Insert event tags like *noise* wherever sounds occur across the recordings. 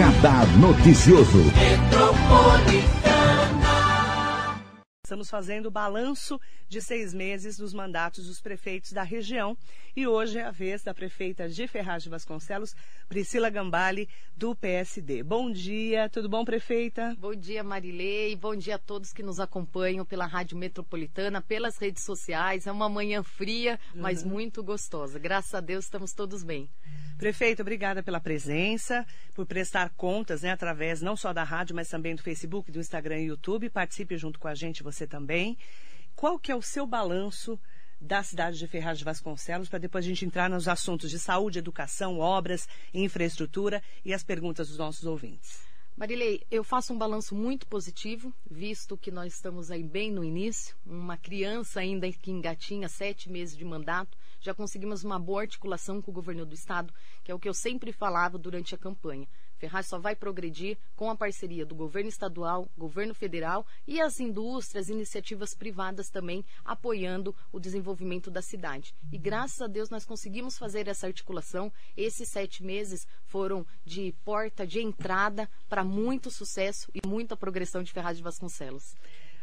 Radar Noticioso. Estamos fazendo o balanço de seis meses dos mandatos dos prefeitos da região e hoje é a vez da prefeita de Ferraz de Vasconcelos, Priscila Gambale, do PSD. Bom dia, tudo bom, prefeita? Bom dia, Marilei. Bom dia a todos que nos acompanham pela Rádio Metropolitana, pelas redes sociais. É uma manhã fria, uhum. mas muito gostosa. Graças a Deus estamos todos bem. Prefeito, obrigada pela presença, por prestar contas, né, através não só da rádio, mas também do Facebook, do Instagram e YouTube. Participe junto com a gente, você também. Qual que é o seu balanço da cidade de Ferraz de Vasconcelos, para depois a gente entrar nos assuntos de saúde, educação, obras, infraestrutura e as perguntas dos nossos ouvintes. Marilei, eu faço um balanço muito positivo, visto que nós estamos aí bem no início, uma criança ainda que engatinha sete meses de mandato, já conseguimos uma boa articulação com o governo do estado, que é o que eu sempre falava durante a campanha. Ferraz só vai progredir com a parceria do governo estadual, governo federal e as indústrias, iniciativas privadas também apoiando o desenvolvimento da cidade. E graças a Deus nós conseguimos fazer essa articulação. Esses sete meses foram de porta de entrada para muito sucesso e muita progressão de Ferraz de Vasconcelos.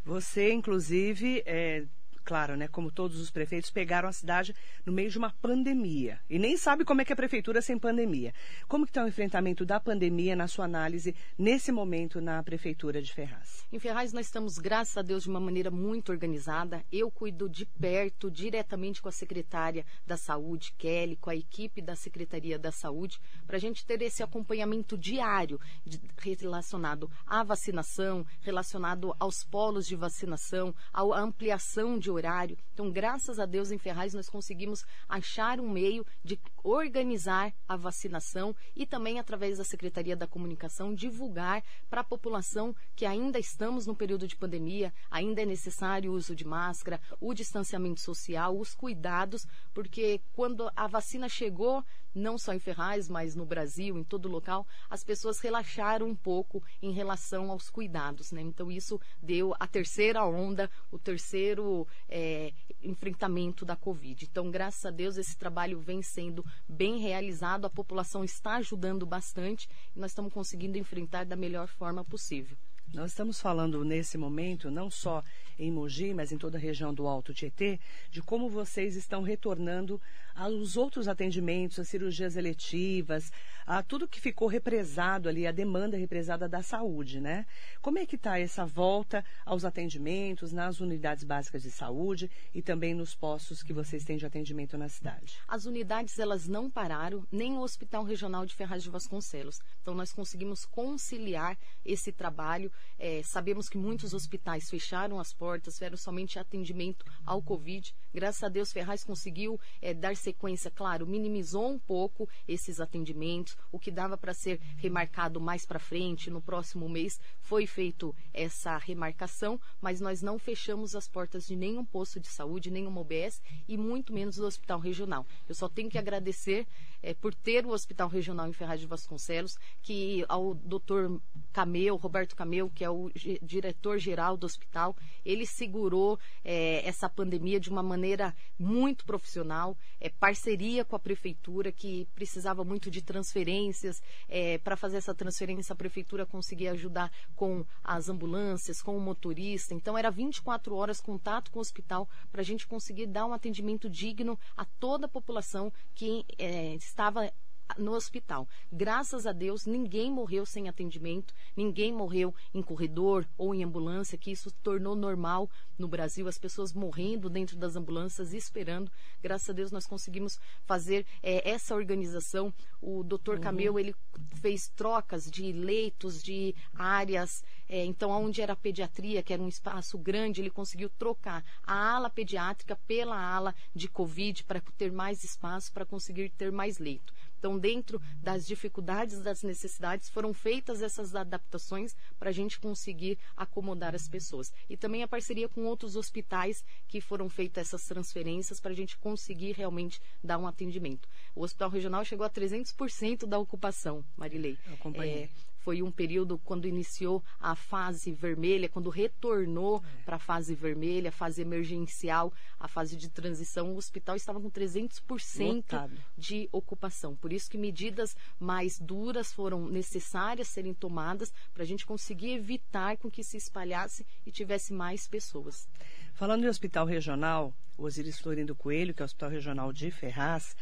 Você, inclusive, é, claro, né, como todos os prefeitos, pegaram a cidade no meio de uma pandemia. E nem sabe como é que é a prefeitura sem pandemia. Como que está o enfrentamento da pandemia na sua análise nesse momento na prefeitura de Ferraz? Em Ferraz nós estamos, graças a Deus, de uma maneira muito organizada. Eu cuido de perto, diretamente com a secretária da Saúde, Kelly, com a equipe da Secretaria da Saúde, para a gente ter esse acompanhamento diário de, relacionado à vacinação, relacionado aos polos de vacinação, à ampliação de horário. Então, graças a Deus, em Ferraz, nós conseguimos achar um meio de organizar a vacinação e também, através da Secretaria da Comunicação, divulgar para a população que ainda estamos no período de pandemia, ainda é necessário o uso de máscara, o distanciamento social, os cuidados, porque quando a vacina chegou, não só em Ferraz, mas no Brasil, em todo local, as pessoas relaxaram um pouco em relação aos cuidados. Né? Então, isso deu a terceira onda, o terceiro é, enfrentamento da Covid. Então, graças a Deus, esse trabalho vem sendo bem realizado, a população está ajudando bastante e nós estamos conseguindo enfrentar da melhor forma possível. Nós estamos falando nesse momento, não só em Mogi, mas em toda a região do Alto Tietê, de como vocês estão retornando aos outros atendimentos, as cirurgias eletivas, a tudo que ficou represado ali, a demanda represada da saúde, né? Como é que está essa volta aos atendimentos nas unidades básicas de saúde e também nos postos que vocês têm de atendimento na cidade? As unidades, elas não pararam, nem o Hospital Regional de Ferraz de Vasconcelos. Então, nós conseguimos conciliar esse trabalho. É, sabemos que muitos hospitais fecharam as portas, tiveram somente atendimento ao Covid. Graças a Deus, Ferraz conseguiu é, dar sequência, claro, minimizou um pouco esses atendimentos. O que dava para ser remarcado mais para frente, no próximo mês, foi feito essa remarcação, mas nós não fechamos as portas de nenhum posto de saúde, nenhuma OBS e muito menos do hospital regional. Eu só tenho que agradecer é, por ter o Hospital Regional em Ferraz de Vasconcelos, que ao doutor Cameu, Roberto Cameu, que é o diretor-geral do hospital, ele segurou é, essa pandemia de uma maneira muito profissional, é, parceria com a prefeitura, que precisava muito de transferências. É, Para fazer essa transferência, a prefeitura conseguia ajudar com as ambulâncias, com o motorista. Então, era 24 horas contato com o hospital para a gente conseguir dar um atendimento digno a toda a população que é, estava no hospital. Graças a Deus, ninguém morreu sem atendimento, ninguém morreu em corredor ou em ambulância, que isso tornou normal no Brasil, as pessoas morrendo dentro das ambulâncias e esperando. Graças a Deus, nós conseguimos fazer é, essa organização. O doutor uhum. Cameu, ele fez trocas de leitos, de áreas. É, então, onde era a pediatria, que era um espaço grande, ele conseguiu trocar a ala pediátrica pela ala de Covid para ter mais espaço, para conseguir ter mais leito. Então, dentro das dificuldades, das necessidades, foram feitas essas adaptações para a gente conseguir acomodar as pessoas. E também a parceria com outros hospitais que foram feitas essas transferências para a gente conseguir realmente dar um atendimento. O Hospital Regional chegou a 300% da ocupação, Marilei. É, foi um período quando iniciou a fase vermelha, quando retornou é. para a fase vermelha, a fase emergencial, a fase de transição, o hospital estava com 300% Lotado. de ocupação. Por isso que medidas mais duras foram necessárias serem tomadas para a gente conseguir evitar com que se espalhasse e tivesse mais pessoas. Falando em hospital regional, o Osiris Florindo Coelho, que é o Hospital Regional de Ferraz,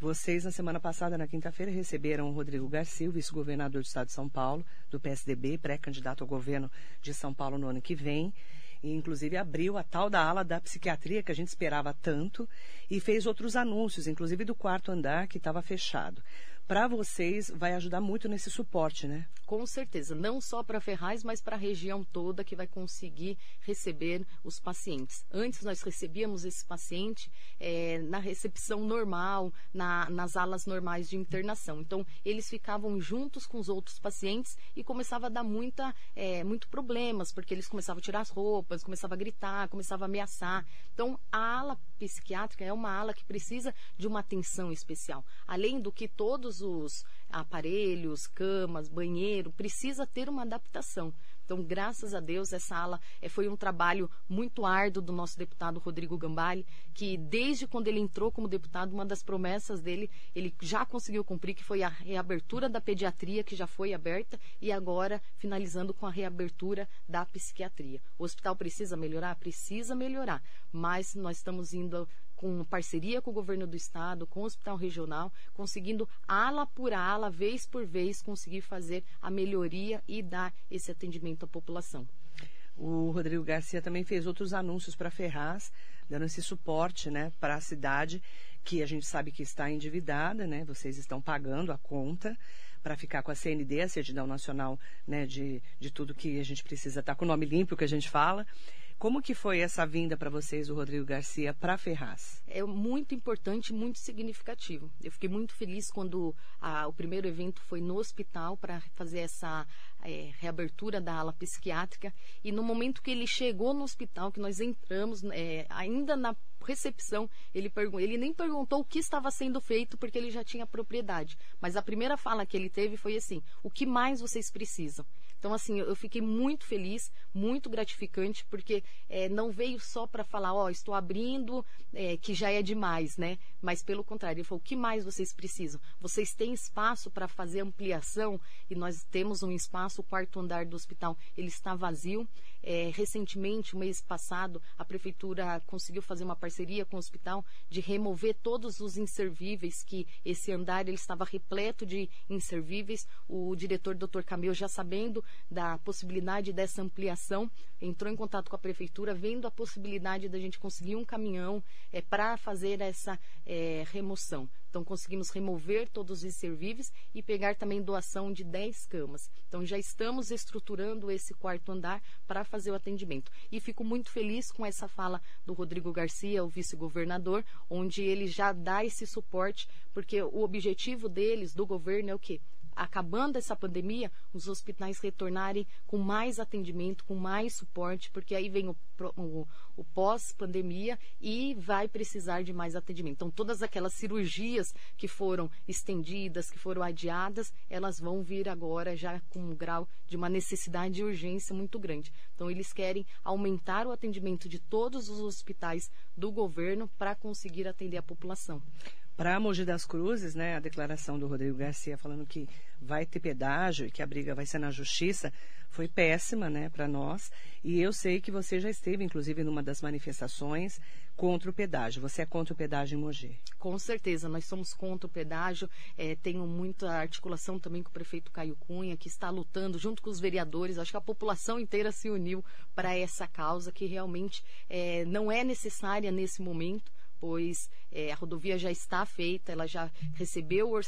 vocês, na semana passada, na quinta-feira, receberam o Rodrigo Garcia, vice-governador do Estado de São Paulo, do PSDB, pré-candidato ao governo de São Paulo no ano que vem. E, inclusive, abriu a tal da ala da psiquiatria que a gente esperava tanto e fez outros anúncios, inclusive do quarto andar que estava fechado para vocês vai ajudar muito nesse suporte, né? Com certeza, não só para Ferraz, mas para a região toda que vai conseguir receber os pacientes. Antes nós recebíamos esse paciente é, na recepção normal, na, nas alas normais de internação. Então eles ficavam juntos com os outros pacientes e começava a dar muita, é, muito problemas, porque eles começavam a tirar as roupas, começavam a gritar, começavam a ameaçar. Então a ala psiquiátrica é uma ala que precisa de uma atenção especial. Além do que todos os aparelhos, camas, banheiro, precisa ter uma adaptação. Então, graças a Deus, essa ala é, foi um trabalho muito árduo do nosso deputado Rodrigo Gambale, que desde quando ele entrou como deputado, uma das promessas dele, ele já conseguiu cumprir, que foi a reabertura da pediatria, que já foi aberta, e agora finalizando com a reabertura da psiquiatria. O hospital precisa melhorar? Precisa melhorar, mas nós estamos indo com parceria com o governo do estado, com o hospital regional, conseguindo ala por ala, vez por vez, conseguir fazer a melhoria e dar esse atendimento à população. O Rodrigo Garcia também fez outros anúncios para Ferraz, dando esse suporte né, para a cidade, que a gente sabe que está endividada, né? Vocês estão pagando a conta para ficar com a CND, a Certidão Nacional né, de, de tudo que a gente precisa estar tá com o nome limpo que a gente fala. Como que foi essa vinda para vocês, o Rodrigo Garcia, para Ferraz? É muito importante, muito significativo. Eu fiquei muito feliz quando a, o primeiro evento foi no hospital para fazer essa é, reabertura da ala psiquiátrica. E no momento que ele chegou no hospital, que nós entramos, é, ainda na recepção, ele, ele nem perguntou o que estava sendo feito, porque ele já tinha propriedade. Mas a primeira fala que ele teve foi assim: o que mais vocês precisam? Então, assim, eu fiquei muito feliz, muito gratificante, porque é, não veio só para falar, ó, oh, estou abrindo, é, que já é demais, né? Mas pelo contrário, ele falou, o que mais vocês precisam? Vocês têm espaço para fazer ampliação? E nós temos um espaço, o quarto andar do hospital, ele está vazio. É, recentemente, o mês passado, a prefeitura conseguiu fazer uma parceria com o hospital de remover todos os inservíveis, que esse andar ele estava repleto de inservíveis. O diretor, doutor Camil, já sabendo da possibilidade dessa ampliação, entrou em contato com a prefeitura, vendo a possibilidade da gente conseguir um caminhão é, para fazer essa é, remoção. Então, conseguimos remover todos os inservíveis e pegar também doação de 10 camas. Então, já estamos estruturando esse quarto andar para fazer o atendimento. E fico muito feliz com essa fala do Rodrigo Garcia, o vice-governador, onde ele já dá esse suporte, porque o objetivo deles, do governo, é o quê? Acabando essa pandemia, os hospitais retornarem com mais atendimento, com mais suporte, porque aí vem o, o, o pós-pandemia e vai precisar de mais atendimento. Então, todas aquelas cirurgias que foram estendidas, que foram adiadas, elas vão vir agora já com um grau de uma necessidade de urgência muito grande. Então, eles querem aumentar o atendimento de todos os hospitais do governo para conseguir atender a população. Para Mogi das Cruzes, né, a declaração do Rodrigo Garcia falando que vai ter pedágio e que a briga vai ser na justiça foi péssima, né, para nós. E eu sei que você já esteve, inclusive, numa das manifestações contra o pedágio. Você é contra o pedágio em Mogi? Com certeza, nós somos contra o pedágio. É, tenho muita articulação também com o prefeito Caio Cunha, que está lutando junto com os vereadores. Acho que a população inteira se uniu para essa causa que realmente é, não é necessária nesse momento pois é, a rodovia já está feita, ela já recebeu o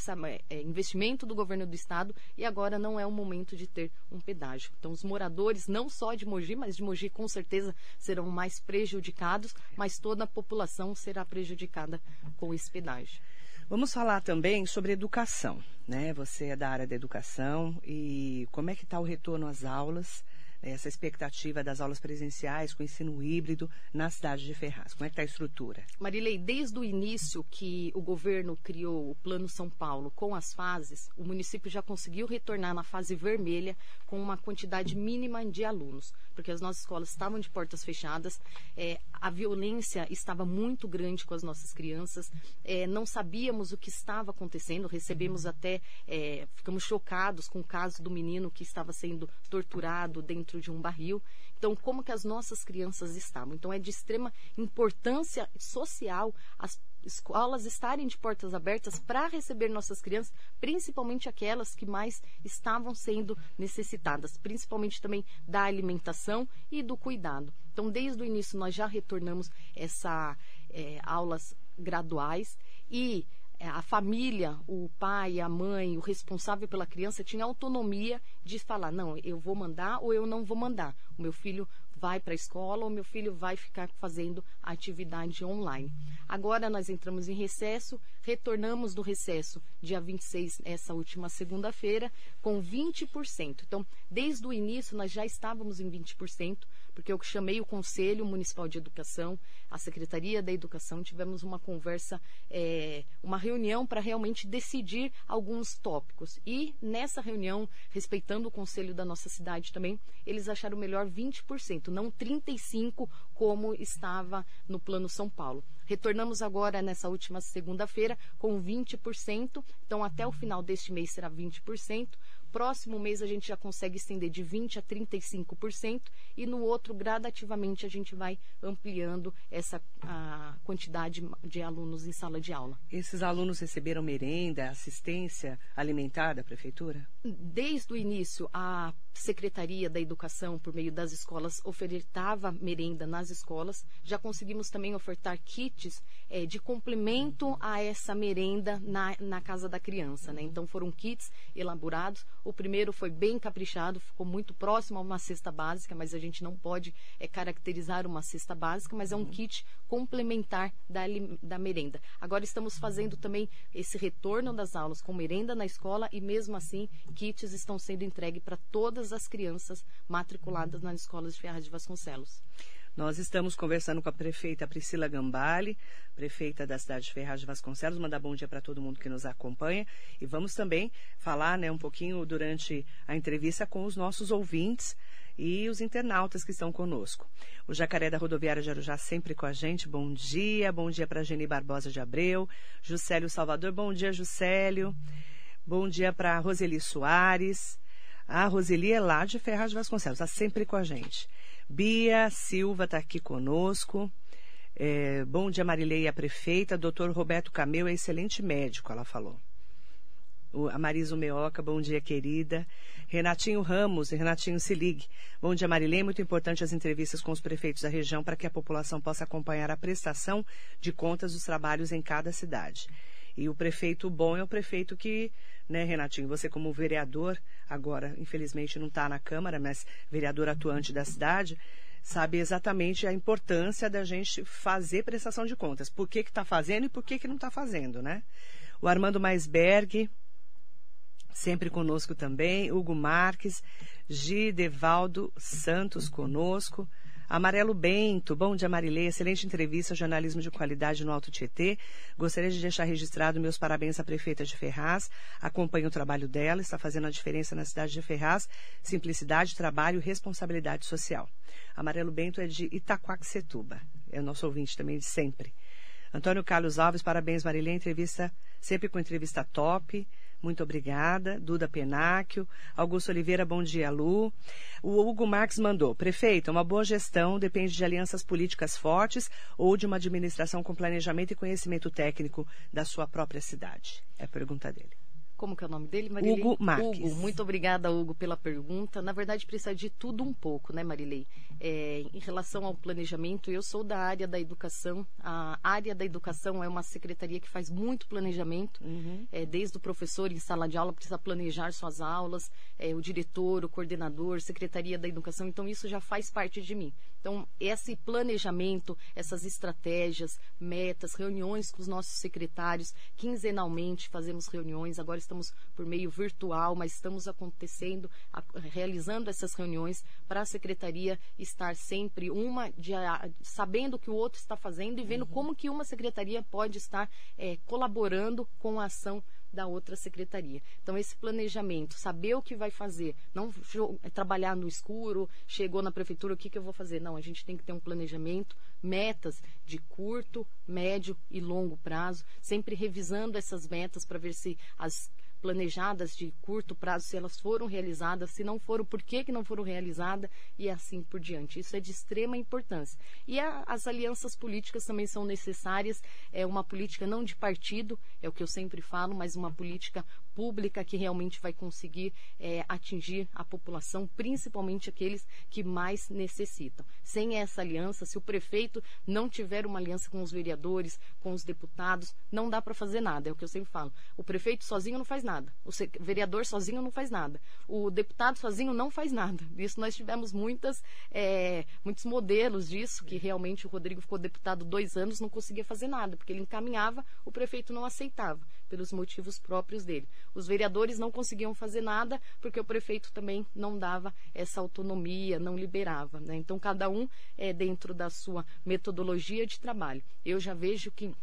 é, investimento do governo do estado e agora não é o momento de ter um pedágio. Então, os moradores, não só de Mogi, mas de Mogi com certeza serão mais prejudicados, mas toda a população será prejudicada com esse pedágio. Vamos falar também sobre educação, né? Você é da área da educação e como é que está o retorno às aulas? Essa expectativa das aulas presenciais com ensino híbrido na cidade de Ferraz? Como é que está a estrutura? Marilei, desde o início que o governo criou o Plano São Paulo com as fases, o município já conseguiu retornar na fase vermelha com uma quantidade mínima de alunos, porque as nossas escolas estavam de portas fechadas, é, a violência estava muito grande com as nossas crianças, é, não sabíamos o que estava acontecendo, recebemos até, é, ficamos chocados com o caso do menino que estava sendo torturado dentro de um barril. Então, como que as nossas crianças estavam? Então, é de extrema importância social as escolas estarem de portas abertas para receber nossas crianças, principalmente aquelas que mais estavam sendo necessitadas, principalmente também da alimentação e do cuidado. Então, desde o início, nós já retornamos essa é, aulas graduais e a família, o pai, a mãe, o responsável pela criança tinha autonomia de falar: não, eu vou mandar ou eu não vou mandar. O meu filho vai para a escola ou meu filho vai ficar fazendo atividade online. Agora nós entramos em recesso, retornamos do recesso dia 26, essa última segunda-feira, com 20%. Então, desde o início nós já estávamos em 20% porque eu chamei o Conselho Municipal de Educação, a Secretaria da Educação, tivemos uma conversa, é, uma reunião para realmente decidir alguns tópicos. E nessa reunião, respeitando o Conselho da nossa cidade também, eles acharam melhor 20%, não 35% como estava no Plano São Paulo. Retornamos agora nessa última segunda-feira com 20%, então até o final deste mês será 20%. Próximo mês a gente já consegue estender de 20% a 35% e no outro, gradativamente, a gente vai ampliando essa a quantidade de alunos em sala de aula. Esses alunos receberam merenda, assistência alimentar da prefeitura? Desde o início, a Secretaria da Educação, por meio das escolas, ofertava merenda nas escolas. Já conseguimos também ofertar kits é, de complemento a essa merenda na, na casa da criança. Né? Então, foram kits elaborados. O primeiro foi bem caprichado, ficou muito próximo a uma cesta básica, mas a gente não pode é, caracterizar uma cesta básica, mas é um kit complementar da, da merenda. Agora estamos fazendo também esse retorno das aulas com merenda na escola e, mesmo assim, kits estão sendo entregues para todas as crianças matriculadas nas escolas de Ferraz de Vasconcelos. Nós estamos conversando com a prefeita Priscila Gambale, prefeita da cidade de Ferraz de Vasconcelos. Mandar bom dia para todo mundo que nos acompanha. E vamos também falar né, um pouquinho durante a entrevista com os nossos ouvintes e os internautas que estão conosco. O Jacaré da Rodoviária de Arujá sempre com a gente. Bom dia. Bom dia para Geni Barbosa de Abreu. Juscelio Salvador. Bom dia, Juscelio. Bom dia para Roseli Soares. A Roseli é lá de Ferraz de Vasconcelos, está sempre com a gente. Bia Silva está aqui conosco. É, bom dia, Marilei, a prefeita. Doutor Roberto Cameu é excelente médico, ela falou. O, a Marisa Meoca, bom dia, querida. Renatinho Ramos, Renatinho se ligue. Bom dia, Marilei. Muito importante as entrevistas com os prefeitos da região para que a população possa acompanhar a prestação de contas dos trabalhos em cada cidade. E o prefeito bom é o prefeito que, né, Renatinho, você como vereador, agora, infelizmente não está na Câmara, mas vereador atuante da cidade, sabe exatamente a importância da gente fazer prestação de contas. Por que está fazendo e por que, que não está fazendo, né? O Armando Maisberg, sempre conosco também. Hugo Marques, Gidevaldo Santos conosco. Amarelo Bento, bom dia Marilei, excelente entrevista, jornalismo de qualidade no Alto Tietê. Gostaria de deixar registrado meus parabéns à prefeita de Ferraz. Acompanho o trabalho dela, está fazendo a diferença na cidade de Ferraz. Simplicidade, trabalho e responsabilidade social. Amarelo Bento é de Itaquaquecetuba, é o nosso ouvinte também de sempre. Antônio Carlos Alves, parabéns Marilei, entrevista sempre com entrevista top. Muito obrigada. Duda Penáquio. Augusto Oliveira, bom dia, Lu. O Hugo Marques mandou. Prefeito, uma boa gestão depende de alianças políticas fortes ou de uma administração com planejamento e conhecimento técnico da sua própria cidade? É a pergunta dele. Como que é o nome dele, Marilei? Hugo Marques. Hugo, muito obrigada, Hugo, pela pergunta. Na verdade, precisa de tudo um pouco, né, Marilei? É, em relação ao planejamento, eu sou da área da educação. A área da educação é uma secretaria que faz muito planejamento. Uhum. É, desde o professor em sala de aula precisa planejar suas aulas, é, o diretor, o coordenador, secretaria da educação. Então, isso já faz parte de mim. Então, esse planejamento, essas estratégias, metas, reuniões com os nossos secretários, quinzenalmente fazemos reuniões, agora estamos por meio virtual, mas estamos acontecendo, a, realizando essas reuniões para a secretaria estar sempre uma de, a, sabendo o que o outro está fazendo e vendo uhum. como que uma secretaria pode estar é, colaborando com a ação da outra secretaria. Então, esse planejamento, saber o que vai fazer, não é, trabalhar no escuro, chegou na prefeitura, o que, que eu vou fazer? Não, a gente tem que ter um planejamento, metas de curto, médio e longo prazo, sempre revisando essas metas para ver se as planejadas de curto prazo, se elas foram realizadas, se não foram, por que, que não foram realizadas e assim por diante. Isso é de extrema importância. E a, as alianças políticas também são necessárias. É uma política não de partido, é o que eu sempre falo, mas uma política pública que realmente vai conseguir é, atingir a população, principalmente aqueles que mais necessitam. Sem essa aliança, se o prefeito não tiver uma aliança com os vereadores, com os deputados, não dá para fazer nada. É o que eu sempre falo. O prefeito sozinho não faz nada. O vereador sozinho não faz nada. O deputado sozinho não faz nada. *laughs* Isso nós tivemos muitas, é, muitos modelos disso, que realmente o Rodrigo ficou deputado dois anos, não conseguia fazer nada, porque ele encaminhava, o prefeito não aceitava pelos motivos próprios dele. Os vereadores não conseguiam fazer nada porque o prefeito também não dava essa autonomia, não liberava. Né? Então, cada um é dentro da sua metodologia de trabalho. Eu já vejo que,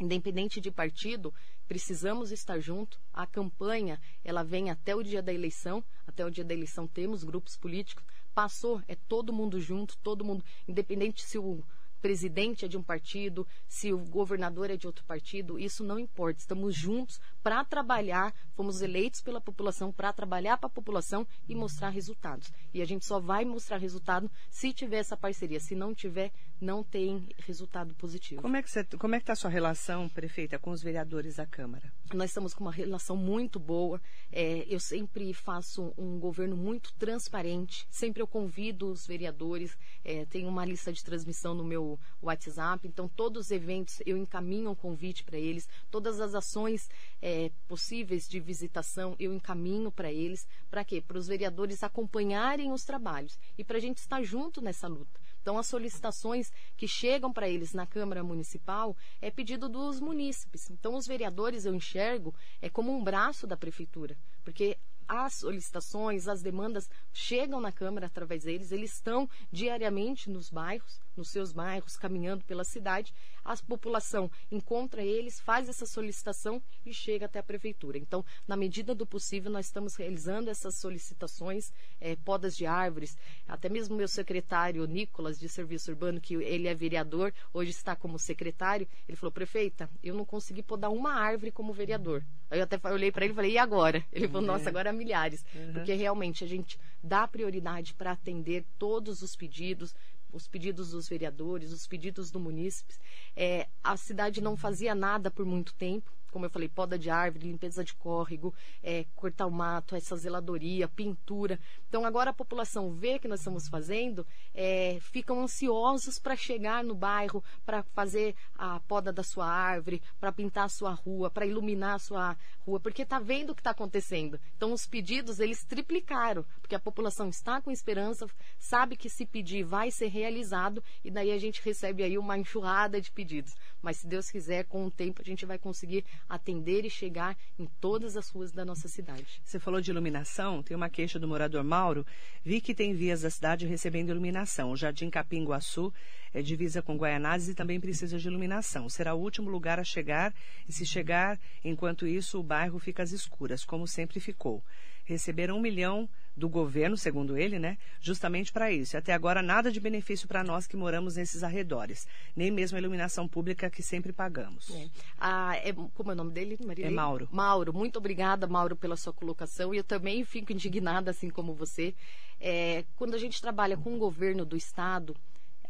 independente de partido, precisamos estar junto. A campanha, ela vem até o dia da eleição. Até o dia da eleição temos grupos políticos. Passou, é todo mundo junto, todo mundo, independente se o presidente é de um partido, se o governador é de outro partido, isso não importa. Estamos juntos para trabalhar, fomos eleitos pela população para trabalhar para a população e mostrar resultados. E a gente só vai mostrar resultado se tiver essa parceria. Se não tiver, não tem resultado positivo. Como é que você, como é que está a sua relação, prefeita, com os vereadores da Câmara? Nós estamos com uma relação muito boa. É, eu sempre faço um governo muito transparente. Sempre eu convido os vereadores. É, tenho uma lista de transmissão no meu WhatsApp. Então, todos os eventos eu encaminho um convite para eles. Todas as ações é, possíveis de visitação eu encaminho para eles. Para quê? Para os vereadores acompanharem os trabalhos e para a gente estar junto nessa luta. Então, as solicitações que chegam para eles na Câmara Municipal é pedido dos munícipes. Então, os vereadores eu enxergo é como um braço da prefeitura, porque as solicitações, as demandas chegam na Câmara através deles, eles estão diariamente nos bairros, nos seus bairros, caminhando pela cidade, a população encontra eles, faz essa solicitação e chega até a prefeitura. Então, na medida do possível, nós estamos realizando essas solicitações, é, podas de árvores, até mesmo meu secretário Nicolas, de Serviço Urbano, que ele é vereador, hoje está como secretário, ele falou, prefeita, eu não consegui podar uma árvore como vereador. Aí eu até olhei para ele e falei, e agora? Ele falou, nossa, agora há milhares. Uhum. Porque realmente a gente dá prioridade para atender todos os pedidos, os pedidos dos vereadores, os pedidos do munícipes. É, a cidade não fazia nada por muito tempo como eu falei, poda de árvore, limpeza de córrego, é, cortar o mato, essa zeladoria, pintura. Então agora a população vê que nós estamos fazendo, é, ficam ansiosos para chegar no bairro, para fazer a poda da sua árvore, para pintar a sua rua, para iluminar a sua rua, porque está vendo o que está acontecendo. Então os pedidos eles triplicaram, porque a população está com esperança, sabe que se pedir vai ser realizado e daí a gente recebe aí uma enxurrada de pedidos. Mas se Deus quiser, com o tempo a gente vai conseguir atender e chegar em todas as ruas da nossa cidade. Você falou de iluminação, tem uma queixa do morador Mauro. Vi que tem vias da cidade recebendo iluminação. O Jardim Capinguaçu é divisa com Guaianazes e também precisa de iluminação. Será o último lugar a chegar e se chegar, enquanto isso, o bairro fica às escuras, como sempre ficou. Receberam um milhão do governo, segundo ele, né? Justamente para isso. Até agora nada de benefício para nós que moramos nesses arredores, nem mesmo a iluminação pública que sempre pagamos. É. Ah, é, como é o nome dele, Maria? É Mauro. Mauro, muito obrigada, Mauro, pela sua colocação. E eu também fico indignada, assim como você. É, quando a gente trabalha com o governo do estado,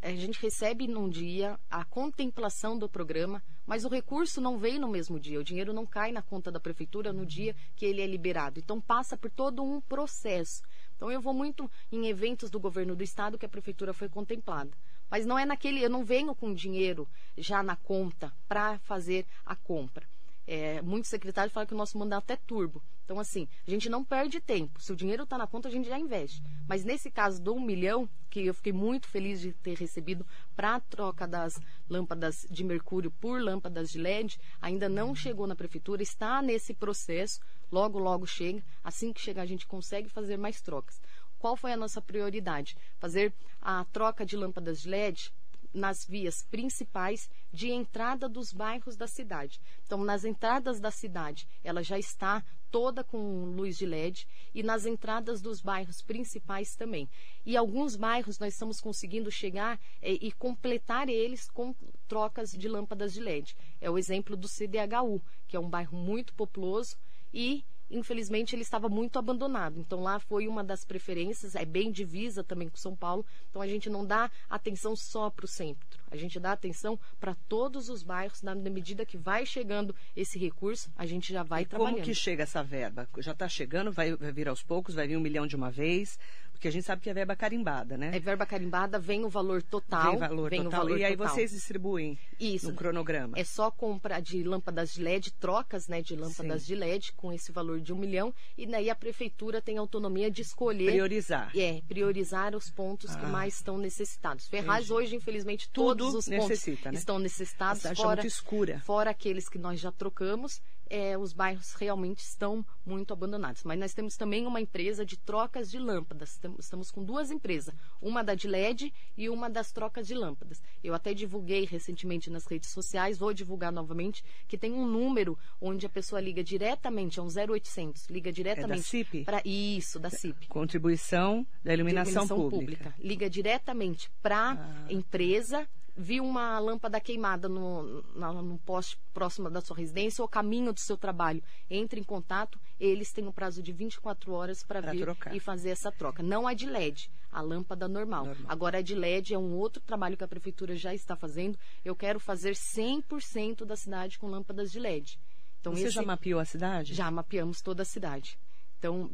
a gente recebe num dia a contemplação do programa, mas o recurso não vem no mesmo dia, o dinheiro não cai na conta da prefeitura no dia que ele é liberado. Então passa por todo um processo. Então eu vou muito em eventos do governo do estado que a prefeitura foi contemplada. Mas não é naquele, eu não venho com dinheiro já na conta para fazer a compra. É, muitos secretários falam que o nosso mandato é turbo. Então, assim, a gente não perde tempo. Se o dinheiro está na conta, a gente já investe. Mas nesse caso do um milhão, que eu fiquei muito feliz de ter recebido para a troca das lâmpadas de mercúrio por lâmpadas de LED, ainda não chegou na prefeitura, está nesse processo. Logo, logo chega. Assim que chegar, a gente consegue fazer mais trocas. Qual foi a nossa prioridade? Fazer a troca de lâmpadas de LED nas vias principais de entrada dos bairros da cidade. Então, nas entradas da cidade, ela já está toda com luz de LED e nas entradas dos bairros principais também. E alguns bairros nós estamos conseguindo chegar é, e completar eles com trocas de lâmpadas de LED. É o exemplo do CDHU, que é um bairro muito populoso e infelizmente ele estava muito abandonado. Então lá foi uma das preferências, é bem divisa também com São Paulo. Então a gente não dá atenção só para o centro, a gente dá atenção para todos os bairros. Na medida que vai chegando esse recurso, a gente já vai e trabalhando. Como que chega essa verba? Já está chegando, vai, vai vir aos poucos, vai vir um milhão de uma vez? Porque a gente sabe que é verba carimbada, né? É verba carimbada, vem o valor total. Vem, valor vem total. o valor E aí total. vocês distribuem Isso. no cronograma. É só compra de lâmpadas de LED, trocas né, de lâmpadas Sim. de LED com esse valor de um milhão. E daí a prefeitura tem autonomia de escolher. Priorizar. É, priorizar os pontos que Ah. mais estão necessitados. Ferraz, Entendi. hoje, infelizmente, Tudo todos os pontos necessita, né? estão necessitados. está Fora, muito escura. fora aqueles que nós já trocamos, é, os bairros realmente estão muito abandonados. Mas nós temos também uma empresa de trocas de lâmpadas. Estamos com duas empresas, uma da de LED e uma das trocas de lâmpadas. Eu até divulguei recentemente nas redes sociais, vou divulgar novamente, que tem um número onde a pessoa liga diretamente, é um 0800, liga diretamente CIP? para isso, da CIP. Contribuição da de iluminação, pública. Liga diretamente para Ah. empresa, viu uma lâmpada queimada no, na- no poste próximo da sua residência ou caminho do seu trabalho, entre em contato, eles têm um prazo de 24 horas para vir trocar. e fazer essa troca. Não a de LED, a lâmpada normal. Normal. Agora a de LED é um outro trabalho que a prefeitura já está fazendo. Eu quero fazer 100% da cidade com lâmpadas de LED. Então Você esse já mapeou a cidade? já mapeamos toda a cidade. Então,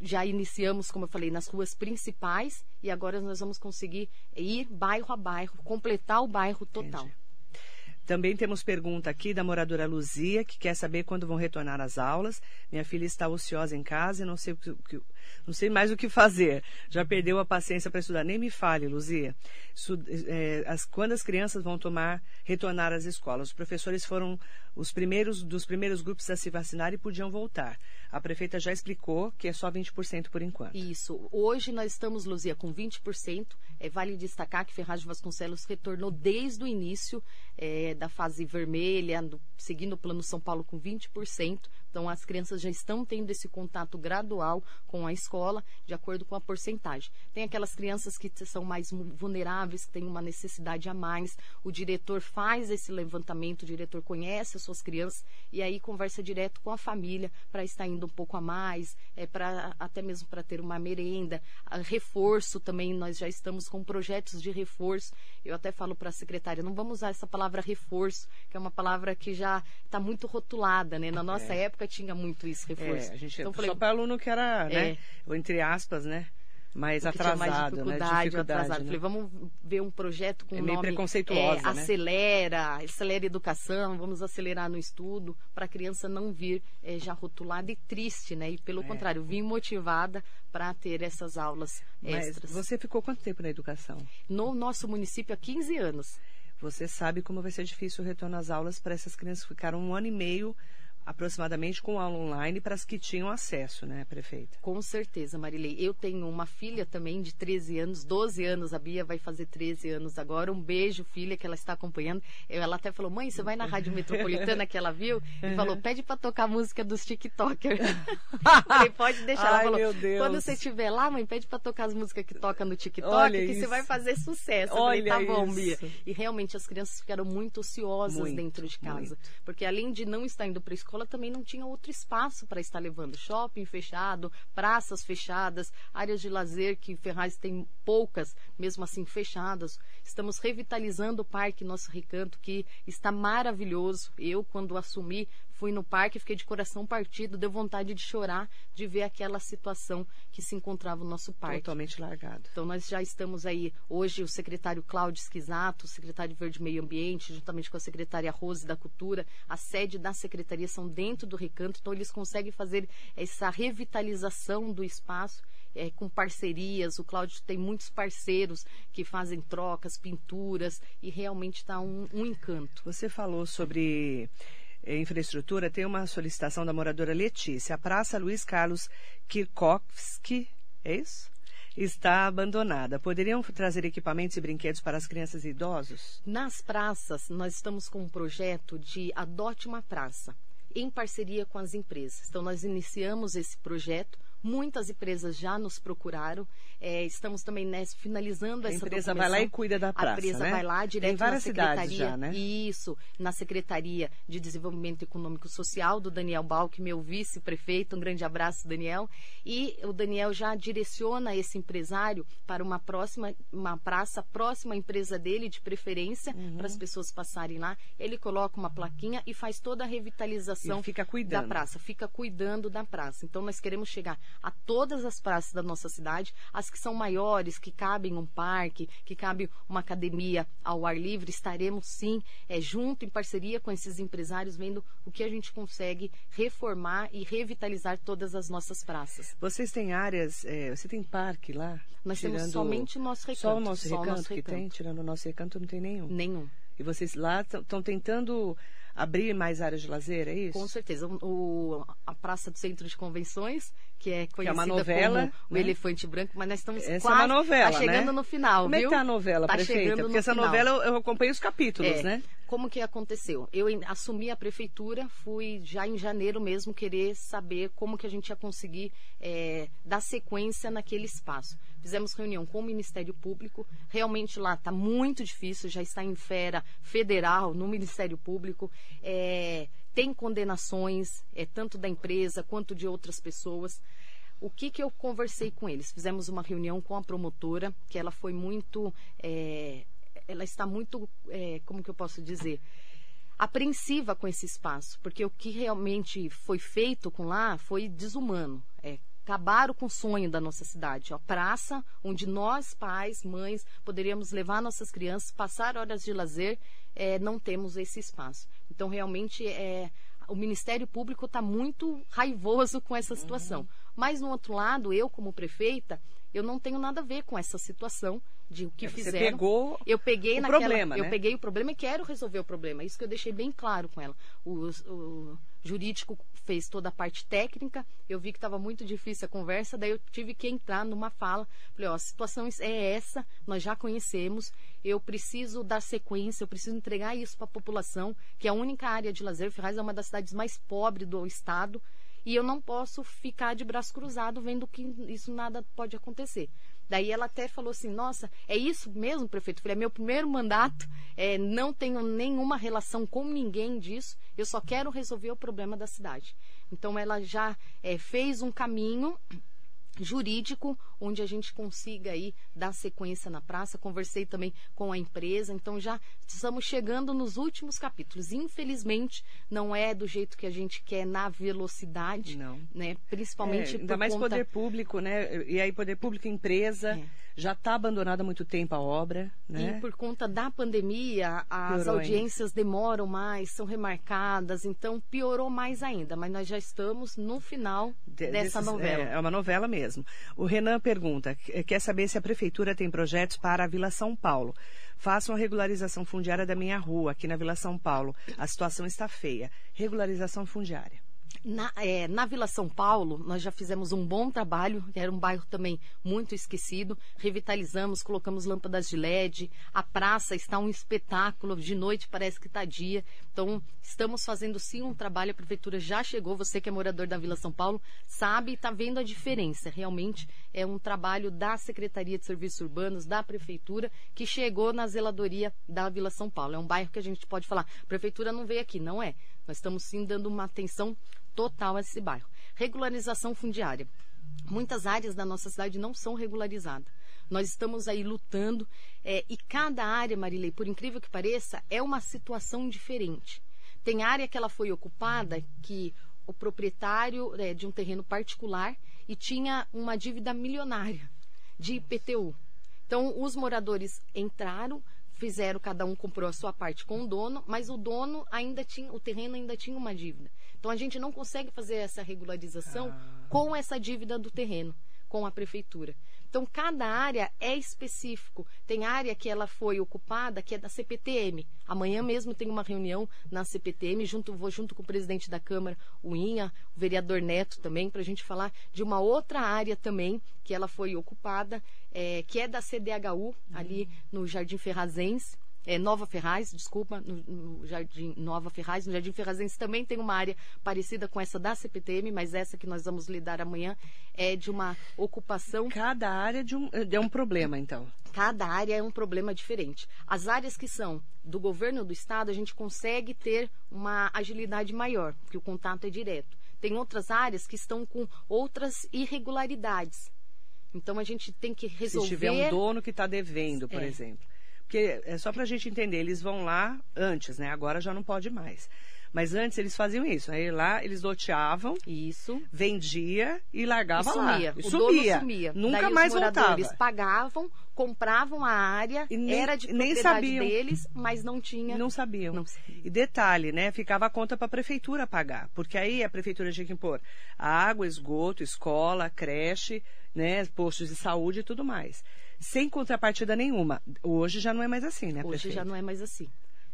já iniciamos, como eu falei, nas ruas principais e agora nós vamos conseguir ir bairro a bairro, completar o bairro total. Entendi. Também temos pergunta aqui da moradora Luzia, que quer saber quando vão retornar às aulas. Minha filha está ociosa em casa e não sei, que- não sei mais o que fazer. Já perdeu a paciência para estudar. Nem me fale, Luzia. É, quando as crianças vão tomar, retornar às escolas? Os professores foram os primeiros dos primeiros grupos a se vacinar e podiam voltar. A prefeita já explicou que é só 20% por enquanto. Isso. Hoje nós estamos, Luzia, com 20%. É, vale destacar que Ferraz de Vasconcelos retornou desde o início é, da fase vermelha, do- seguindo o Plano São Paulo com 20%. Então, as crianças já estão tendo esse contato gradual com a escola, de acordo com a porcentagem. Tem aquelas crianças que são mais vulneráveis, que têm uma necessidade a mais. O diretor faz esse levantamento, o diretor conhece as suas crianças e aí conversa direto com a família para estar indo um pouco a mais, é, para até mesmo para ter uma merenda. A reforço também, nós já estamos com projetos de reforço. Eu até falo para a secretária, não vamos usar essa palavra reforço, que é uma palavra que já está muito rotulada, né? Na nossa É. época tinha muito isso, reforço. É, a gente então, só falei, para aluno que era, né, É. entre aspas, né, mais atrasado, mais né, dificuldade, dificuldade, atrasado. né? Falei, vamos ver um projeto com É o meio nome preconceituosa, é, né? acelera, acelera a educação, vamos acelerar no estudo, para a criança não vir é, já rotulada e triste, né? E pelo É. contrário, vir motivada para ter essas aulas Mas extras. você ficou quanto tempo na educação? No nosso município há 15 anos. Você sabe como vai ser difícil o retorno às aulas para essas crianças que ficaram um ano e meio aproximadamente com aula online para as que tinham acesso, né, prefeita? Com certeza, Marilei. Eu tenho uma filha também de 13 anos, 12 anos, a Bia vai fazer 13 anos agora. Um beijo, filha, que ela está acompanhando. Ela até falou, mãe, você vai na Rádio Metropolitana que ela viu? E falou, pede para tocar a música dos TikTokers. *laughs* Falei, pode deixar. Ela Ai, falou, meu Deus. quando você estiver lá, mãe, pede para tocar as músicas que toca no TikTok, Olha que você isso. vai fazer sucesso. Eu falei, Olha tá bom, isso. Bia. E realmente as crianças ficaram muito ociosas Muito, dentro de casa. muito. Porque além de não estar indo para a escola, escola também não tinha outro espaço para estar levando. Shopping fechado, praças fechadas, áreas de lazer que Ferraz tem poucas, mesmo assim fechadas. Estamos revitalizando o Parque Nosso Recanto, que está maravilhoso. Eu, quando assumi, fui no parque, fiquei de coração partido, deu vontade de chorar de ver aquela situação que se encontrava no nosso parque. Totalmente largado. Então nós já estamos aí, hoje o secretário Cláudio Esquisato, o secretário de Verde Meio Ambiente, juntamente com a secretária Rose da Cultura, a sede da secretaria são dentro do recanto, então eles conseguem fazer essa revitalização do espaço é, com parcerias. O Cláudio tem muitos parceiros que fazem trocas, pinturas e realmente está um, um encanto. Você falou sobre infraestrutura, tem uma solicitação da moradora Letícia. A Praça Luiz Carlos Kirkovski, é isso? Está abandonada. Poderiam trazer equipamentos e brinquedos para as crianças e idosos? Nas praças, nós estamos com um projeto de Adote uma Praça, em parceria com as empresas. Então, nós iniciamos esse projeto Muitas empresas já nos procuraram. É, estamos também nessa, finalizando a essa empresa vai lá e cuida da praça, A empresa né? vai lá direto Tem várias na secretaria. já, né? Isso, na Secretaria de Desenvolvimento Econômico Social do Daniel Balk, meu vice-prefeito. Um grande abraço, Daniel. E o Daniel já direciona esse empresário para uma próxima, uma praça próxima à empresa dele, de preferência, uhum. para as pessoas passarem lá. Ele coloca uma plaquinha e faz toda a revitalização fica cuidando. da praça. Fica cuidando da praça. Então nós queremos chegar a todas as praças da nossa cidade, as que são maiores, que cabem um parque, que cabe uma academia ao ar livre, estaremos sim é, junto em parceria com esses empresários, vendo o que a gente consegue reformar e revitalizar todas as nossas praças. Vocês têm áreas, é, você tem parque lá? Nós tirando... temos somente o nosso recanto. Só o nosso só recanto o nosso que recanto. tem? Tirando o nosso recanto não tem nenhum? Nenhum. E vocês lá estão tentando abrir mais áreas de lazer, é isso? Com certeza. O, a Praça do Centro de Convenções, que é conhecida que é uma novela, como o né? Elefante Branco, mas nós estamos essa quase é uma novela, tá chegando né? no final, Como viu? é que tá a novela, tá prefeita? Porque essa final. novela eu, eu acompanho os capítulos, É. né? Como que aconteceu? Eu assumi a prefeitura, fui já em janeiro mesmo querer saber como que a gente ia conseguir é, dar sequência naquele espaço. Fizemos reunião com o Ministério Público. Realmente lá está muito difícil, já está em fera federal no Ministério Público. É, tem condenações, é, tanto da empresa quanto de outras pessoas. O que, que eu conversei com eles? Fizemos uma reunião com a promotora, que ela foi muito. É, ela está muito. É, como que eu posso dizer? apreensiva com esse espaço, porque o que realmente foi feito com lá foi desumano. É, acabaram com o sonho da nossa cidade. A praça onde nós, pais, mães, poderíamos levar nossas crianças, passar horas de lazer, é, não temos esse espaço. Então, realmente, é, o Ministério Público está muito raivoso com essa situação. Uhum. Mas, no outro lado, eu, como prefeita, eu não tenho nada a ver com essa situação de o que É, Você fizeram. pegou eu peguei o naquela, problema, eu né? peguei o problema e quero resolver o problema. Isso que eu deixei bem claro com ela. O, o jurídico fez toda a parte técnica. Eu vi que estava muito difícil a conversa, daí eu tive que entrar numa fala. Falei, ó, a situação é essa, nós já conhecemos. Eu preciso dar sequência, eu preciso entregar isso para a população, que é a única área de lazer. Ferraz é uma das cidades mais pobres do estado. E eu não posso ficar de braço cruzado vendo que isso nada pode acontecer. Daí ela até falou assim: Nossa, é isso mesmo, prefeito? Eu falei: É meu primeiro mandato, é, não tenho nenhuma relação com ninguém disso, eu só quero resolver o problema da cidade. Então ela já é, fez um caminho jurídico onde a gente consiga aí dar sequência na praça. Conversei também com a empresa, então já estamos chegando nos últimos capítulos. Infelizmente, não é do jeito que a gente quer na velocidade, Não. né? Principalmente É, ainda mais conta... poder público, né? E aí poder público empresa É. já está abandonada há muito tempo a obra, né? E por conta da pandemia, as Piorou audiências demoram mais, são remarcadas, então piorou mais ainda. Mas nós já estamos no final De- dessa desses- novela. É, é uma novela mesmo. O Renan pergunta, qu- quer saber se a prefeitura tem projetos para a Vila São Paulo. Façam a regularização fundiária da minha rua, aqui na Vila São Paulo. A situação está feia. Regularização fundiária. Na, é, na, Vila São Paulo, nós já fizemos um bom trabalho, era um bairro também muito esquecido. Revitalizamos, colocamos lâmpadas de LED. A praça está um espetáculo. De noite parece que está dia. Então, estamos fazendo sim um trabalho. A prefeitura já chegou. Você que é morador da Vila São Paulo sabe e está vendo a diferença. Realmente é um trabalho da Secretaria de Serviços Urbanos, da prefeitura, que chegou na zeladoria da Vila São Paulo. É um bairro que a gente pode falar, prefeitura não veio aqui, não é. Nós estamos sim dando uma atenção total a esse bairro. Regularização fundiária. Muitas áreas da nossa cidade não são regularizadas. Nós estamos aí lutando é, e cada área, Marilei, por incrível que pareça, é uma situação diferente. Tem área que ela foi ocupada que o proprietário é, de um terreno particular e tinha uma dívida milionária de IPTU. Então, os moradores entraram, fizeram, cada um comprou a sua parte com o dono, mas o dono ainda tinha, o terreno ainda tinha uma dívida. Então a gente não consegue fazer essa regularização ah. com essa dívida do terreno, com a prefeitura. Então cada área é específico. Tem área que ela foi ocupada, que é da CPTM. Amanhã mesmo tem uma reunião na CPTM, junto, vou junto com o presidente da Câmara, o Inha, o vereador Neto também, para a gente falar de uma outra área também que ela foi ocupada, é, que é da CDHU, ali uhum. no Jardim Ferrazense é, Nova Ferraz, desculpa, no, no, Jardim Nova Ferraz, no Jardim Ferrazense também tem uma área parecida com essa da CPTM, mas essa que nós vamos lidar amanhã é de uma ocupação. Cada área de um, é um problema, então. Cada área é um problema diferente. As áreas que são do governo do estado, a gente consegue ter uma agilidade maior, porque o contato é direto. Tem outras áreas que estão com outras irregularidades. Então a gente tem que resolver. Se tiver um dono que está devendo, por é. exemplo. Porque é só para a gente entender, eles vão lá antes, né? Agora já não pode mais. Mas antes eles faziam isso. Aí lá eles loteavam, isso, vendia e largava e sumia. lá. E o sumia. sumia. Nunca Daí mais os voltava. pagavam, compravam a área, nem, era de nem sabiam. deles, mas não tinha. Não sabiam. Não E detalhe, né? Ficava a conta para a prefeitura pagar, porque aí a prefeitura tinha que impor água, esgoto, escola, creche, né? Postos de saúde e tudo mais sem contrapartida nenhuma. Hoje já não é mais assim, né? Hoje já não é mais assim.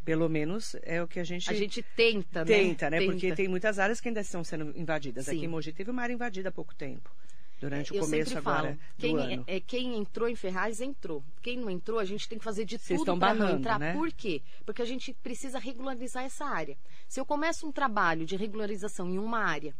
Pelo menos é o que a gente. A gente tenta, né? Tenta, né? Tenta. Porque tem muitas áreas que ainda estão sendo invadidas. Sim. Aqui em Mogi teve uma área invadida há pouco tempo. Durante é, o começo agora falo, quem, ano. É, quem entrou em Ferraz entrou. Quem não entrou, a gente tem que fazer de Vocês tudo para não entrar. Né? Por quê? Porque a gente precisa regularizar essa área. Se eu começo um trabalho de regularização em uma área,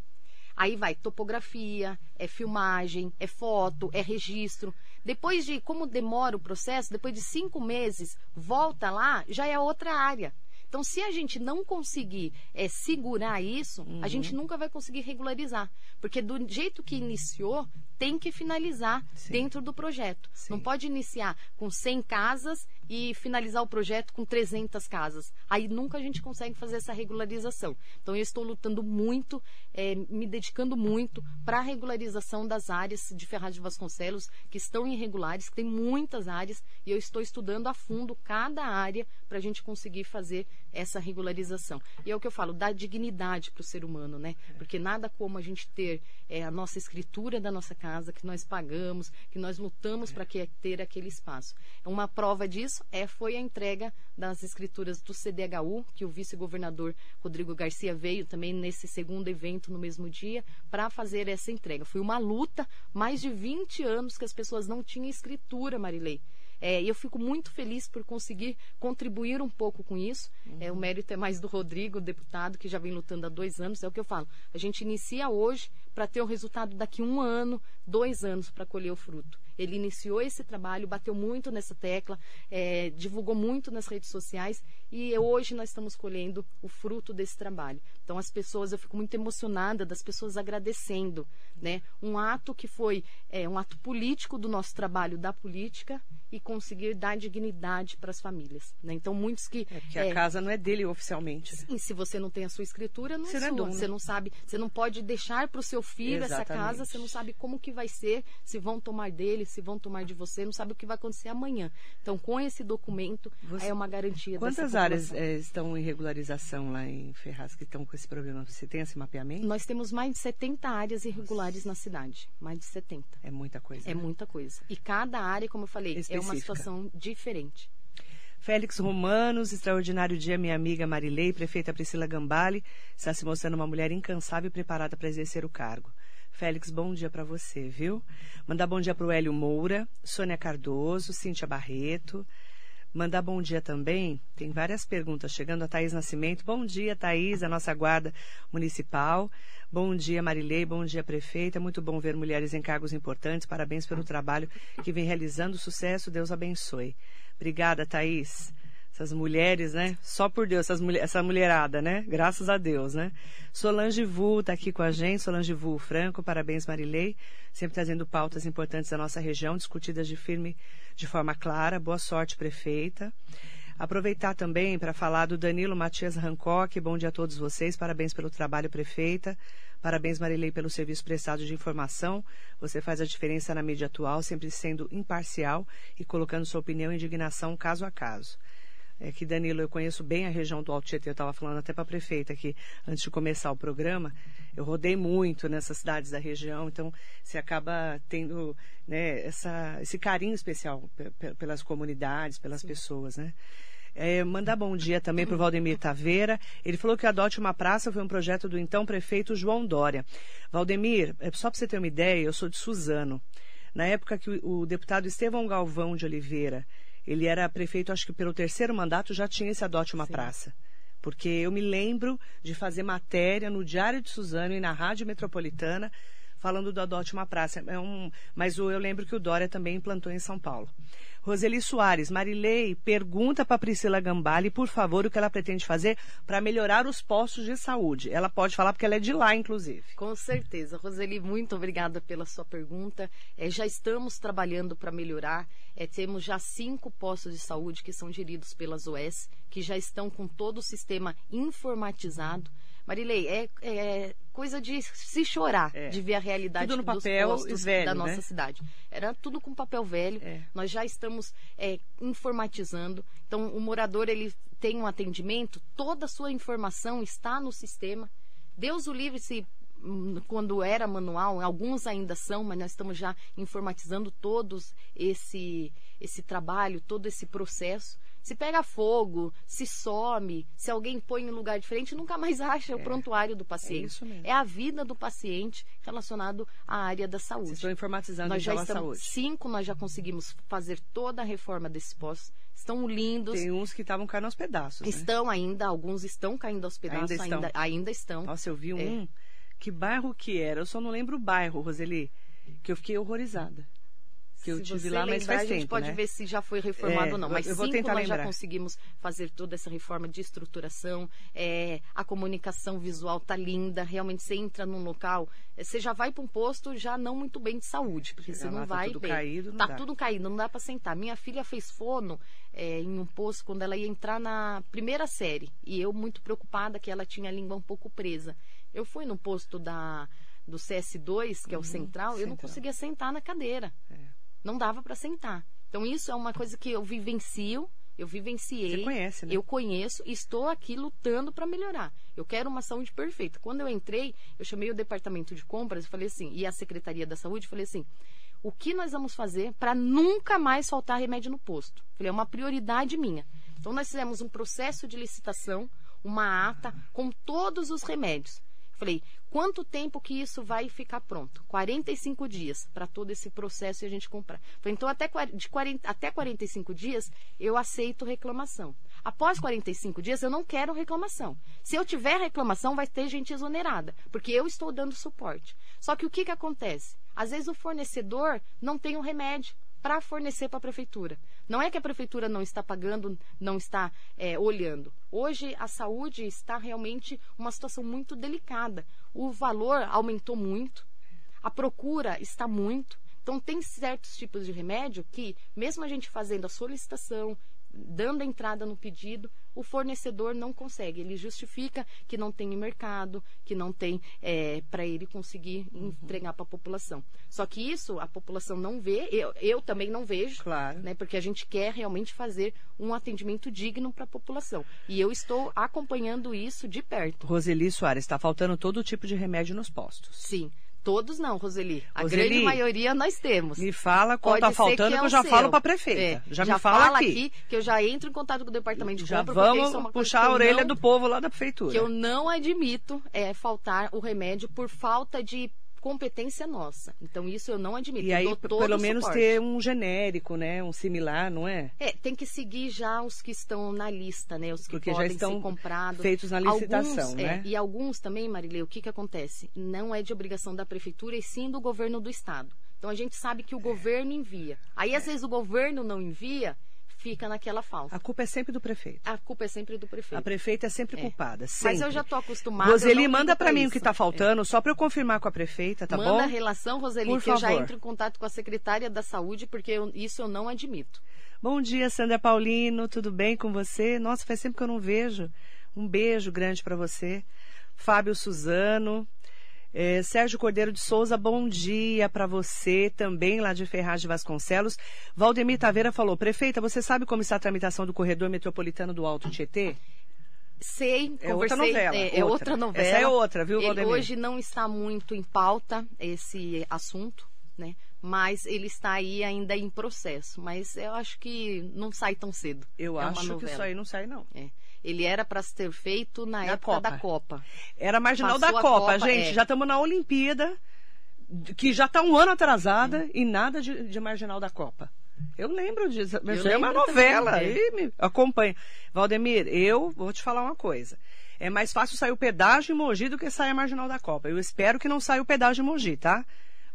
aí vai topografia, é filmagem, é foto, é registro. Depois de, como demora o processo, depois de cinco meses, volta lá, já é outra área. Então, se a gente não conseguir é, segurar isso, uhum. a gente nunca vai conseguir regularizar. Porque do jeito que iniciou, tem que finalizar Sim. dentro do projeto. Sim. Não pode iniciar com 100 casas e finalizar o projeto com 300 casas. Aí nunca a gente consegue fazer essa regularização. Então eu estou lutando muito, é, me dedicando muito para a regularização das áreas de Ferraz de Vasconcelos que estão irregulares, que tem muitas áreas, e eu estou estudando a fundo cada área para a gente conseguir fazer essa regularização. E é o que eu falo, dar dignidade para o ser humano, né? Porque nada como a gente ter é, a nossa escritura da nossa casa, que nós pagamos, que nós lutamos para ter aquele espaço. Uma prova disso é, foi a entrega das escrituras do CDHU, que o vice-governador Rodrigo Garcia veio também nesse segundo evento no mesmo dia para fazer essa entrega. Foi uma luta, mais de 20 anos que as pessoas não tinham escritura, Marilei. É, eu fico muito feliz por conseguir contribuir um pouco com isso. Uhum. É, o mérito é mais do Rodrigo, deputado, que já vem lutando há dois anos. É o que eu falo. A gente inicia hoje para ter o resultado daqui um ano, dois anos para colher o fruto. Ele iniciou esse trabalho, bateu muito nessa tecla, é, divulgou muito nas redes sociais e hoje nós estamos colhendo o fruto desse trabalho. Então as pessoas, eu fico muito emocionada das pessoas agradecendo, né? Um ato que foi é, um ato político do nosso trabalho da política e conseguir dar dignidade para as famílias, né? Então muitos que é que a é, casa não é dele oficialmente. Sim, se você não tem a sua escritura, não é você é sua. Não você não sabe, você não pode deixar para o seu filho Exatamente. essa casa, você não sabe como que vai ser, se vão tomar dele, se vão tomar de você, não sabe o que vai acontecer amanhã. Então com esse documento você... é uma garantia. Quantas áreas é, estão em regularização lá em Ferraz que estão com esse problema? Você tem esse mapeamento? Nós temos mais de 70 áreas irregulares na cidade. Mais de 70. É muita coisa. É né? muita coisa. E cada área, como eu falei, Específica. Uma situação diferente. Félix Romanos, extraordinário dia, minha amiga Marilei, prefeita Priscila Gambale, está se mostrando uma mulher incansável e preparada para exercer o cargo. Félix, bom dia para você, viu? Mandar bom dia para o Hélio Moura, Sônia Cardoso, Cíntia Barreto. Mandar bom dia também, tem várias perguntas chegando a Thaís Nascimento. Bom dia, Thaís, a nossa guarda municipal. Bom dia, Marilei. Bom dia, prefeita. Muito bom ver mulheres em cargos importantes. Parabéns pelo trabalho que vem realizando. Sucesso, Deus abençoe. Obrigada, Thaís essas mulheres, né? Só por Deus, essa mulherada, né? Graças a Deus, né? Solange Vu está aqui com a gente, Solange Vu Franco, parabéns Marilei, sempre trazendo pautas importantes da nossa região, discutidas de firme, de forma clara. Boa sorte, prefeita. Aproveitar também para falar do Danilo Matias Hancock. Bom dia a todos vocês. Parabéns pelo trabalho, prefeita. Parabéns, Marilei, pelo serviço prestado de informação. Você faz a diferença na mídia atual, sempre sendo imparcial e colocando sua opinião e indignação caso a caso. É que, Danilo, eu conheço bem a região do Alto Tietê, eu estava falando até para a prefeita aqui, antes de começar o programa, eu rodei muito nessas cidades da região, então você acaba tendo né, essa, esse carinho especial pelas comunidades, pelas Sim. pessoas, né? É, mandar bom dia também para o Valdemir Taveira. Ele falou que Adote uma Praça foi um projeto do então prefeito João Dória. Valdemir, é, só para você ter uma ideia, eu sou de Suzano. Na época que o, o deputado Estevão Galvão de Oliveira ele era prefeito, acho que pelo terceiro mandato já tinha esse adote uma Sim. praça. Porque eu me lembro de fazer matéria no Diário de Suzano e na Rádio Metropolitana falando do Adote uma Praça. É um, mas eu lembro que o Dória também implantou em São Paulo. Roseli Soares, Marilei, pergunta para Priscila Gambale, por favor, o que ela pretende fazer para melhorar os postos de saúde. Ela pode falar porque ela é de lá, inclusive. Com certeza. Roseli, muito obrigada pela sua pergunta. É, já estamos trabalhando para melhorar. É, temos já cinco postos de saúde que são geridos pelas OS, que já estão com todo o sistema informatizado. Marilei, é, é coisa de se chorar, é. de ver a realidade tudo no dos papel postos velho, da nossa né? cidade. Era tudo com papel velho. É. Nós já estamos é, informatizando. Então, o morador ele tem um atendimento, toda a sua informação está no sistema. Deus o livre se hum, quando era manual, alguns ainda são, mas nós estamos já informatizando todos esse esse trabalho, todo esse processo. Se pega fogo, se some, se alguém põe em um lugar diferente, nunca mais *laughs* acha é, o prontuário do paciente. É, é, a vida do paciente relacionado à área da saúde. Vocês estão informatizando nós então já estamos, a saúde. Cinco, nós já conseguimos fazer toda a reforma desses postos. Estão lindos. Tem uns que estavam caindo aos pedaços. Né? Estão ainda, alguns estão caindo aos pedaços, ainda estão. Ainda, ainda estão. Nossa, eu vi um. É. Que bairro que era? Eu só não lembro o bairro, Roseli, que eu fiquei horrorizada que eu tive lá, mas faz tempo, A gente pode né? ver se já foi reformado é, ou não. Mas eu vou cinco nós lembrar. já conseguimos fazer toda essa reforma de estruturação. É, a comunicação visual tá linda. Realmente, você entra num local, é, você já vai para um posto já não muito bem de saúde, porque Chegar você não lá, tá vai tá tudo bem. Caído, não tá dá. tudo caído, não dá para sentar. Minha filha fez fono é, em um posto quando ela ia entrar na primeira série. E eu muito preocupada que ela tinha a língua um pouco presa. Eu fui no posto da do CS2, que é o uhum, central, central, eu não conseguia sentar na cadeira. É não dava para sentar. Então isso é uma coisa que eu vivencio, eu vivenciei. Você conhece, né? Eu conheço e estou aqui lutando para melhorar. Eu quero uma saúde perfeita. Quando eu entrei, eu chamei o departamento de compras e falei assim, e a Secretaria da Saúde, falei assim: o que nós vamos fazer para nunca mais faltar remédio no posto? Falei, é uma prioridade minha. Então nós fizemos um processo de licitação, uma ata com todos os remédios. Falei, quanto tempo que isso vai ficar pronto? 45 dias para todo esse processo e a gente comprar. Então, até, de 40, até 45 dias, eu aceito reclamação. Após 45 dias, eu não quero reclamação. Se eu tiver reclamação, vai ter gente exonerada, porque eu estou dando suporte. Só que o que, que acontece? Às vezes o fornecedor não tem um remédio para fornecer para a prefeitura. Não é que a prefeitura não está pagando, não está é, olhando. Hoje a saúde está realmente uma situação muito delicada. O valor aumentou muito, a procura está muito. Então tem certos tipos de remédio que, mesmo a gente fazendo a solicitação, dando entrada no pedido, o fornecedor não consegue. Ele justifica que não tem mercado, que não tem é, para ele conseguir uhum. entregar para a população. Só que isso a população não vê, eu, eu também não vejo, claro. né, porque a gente quer realmente fazer um atendimento digno para a população. E eu estou acompanhando isso de perto. Roseli Soares, está faltando todo tipo de remédio nos postos. Sim Todos não, Roseli. A Roseli, grande maioria nós temos. Me fala quanto Pode tá faltando que, é eu o já seu. falo para a prefeita. É, já, me fala, aqui. que eu já entro em contato com o departamento de Já compra. vamos é puxar que a orelha não- do povo lá da prefeitura. que eu não admito é faltar o remédio por falta de competência nossa. Então isso eu não admito. E Eu aí, pelo menos ter um genérico, né? Um similar, não é? É, tem que seguir já os que estão na lista, né? Os que Porque já podem estão ser comprados. feitos na licitação, alguns, né? é, e alguns também, Marilê, o que, que acontece? Não é de obrigação da prefeitura e sim do governo do estado. Então a gente sabe que o governo envia. Aí às vezes o governo não envia, fica naquela falta. A culpa é sempre do prefeito. A culpa é sempre do prefeito. A prefeita é sempre É. culpada. Mas sempre. eu já tô acostumada. Roseli, manda para mim o isso. que está faltando, só para eu confirmar com a prefeita, tá Manda bom? a relação, Roseli, Por que eu já favor. entro em contato com a secretária da saúde, porque eu- isso eu não admito. Bom dia, Sandra Paulino, tudo bem com você? Nossa, faz tempo que eu não vejo. Um beijo grande para você. Fábio Suzano. Eh, Sérgio Cordeiro de Souza, bom dia para você, também lá de Ferraz de Vasconcelos. Valdemir Taveira falou, prefeita, você sabe como está a tramitação do corredor metropolitano do Alto Tietê? Sei, É outra novela, É, é outra. outra novela. Essa é outra, viu, Ele Valdemir? hoje não está muito em pauta esse assunto, né? Mas ele está aí ainda em processo. Mas eu acho que não sai tão cedo. Eu é acho que isso aí não sai, não. É. Ele era para ser feito na, Na época Copa. da Copa. Era marginal Passou da Copa, Copa, gente. é. Já estamos na Olimpíada, que já está um ano atrasada e nada de, de marginal da Copa. Eu lembro disso. Isso é uma novela. também, é. E me acompanha. Valdemir, eu vou te falar uma coisa. É mais fácil sair o pedágio em Mogi do que sair a marginal da Copa. Eu espero que não saia o pedágio em Mogi, tá?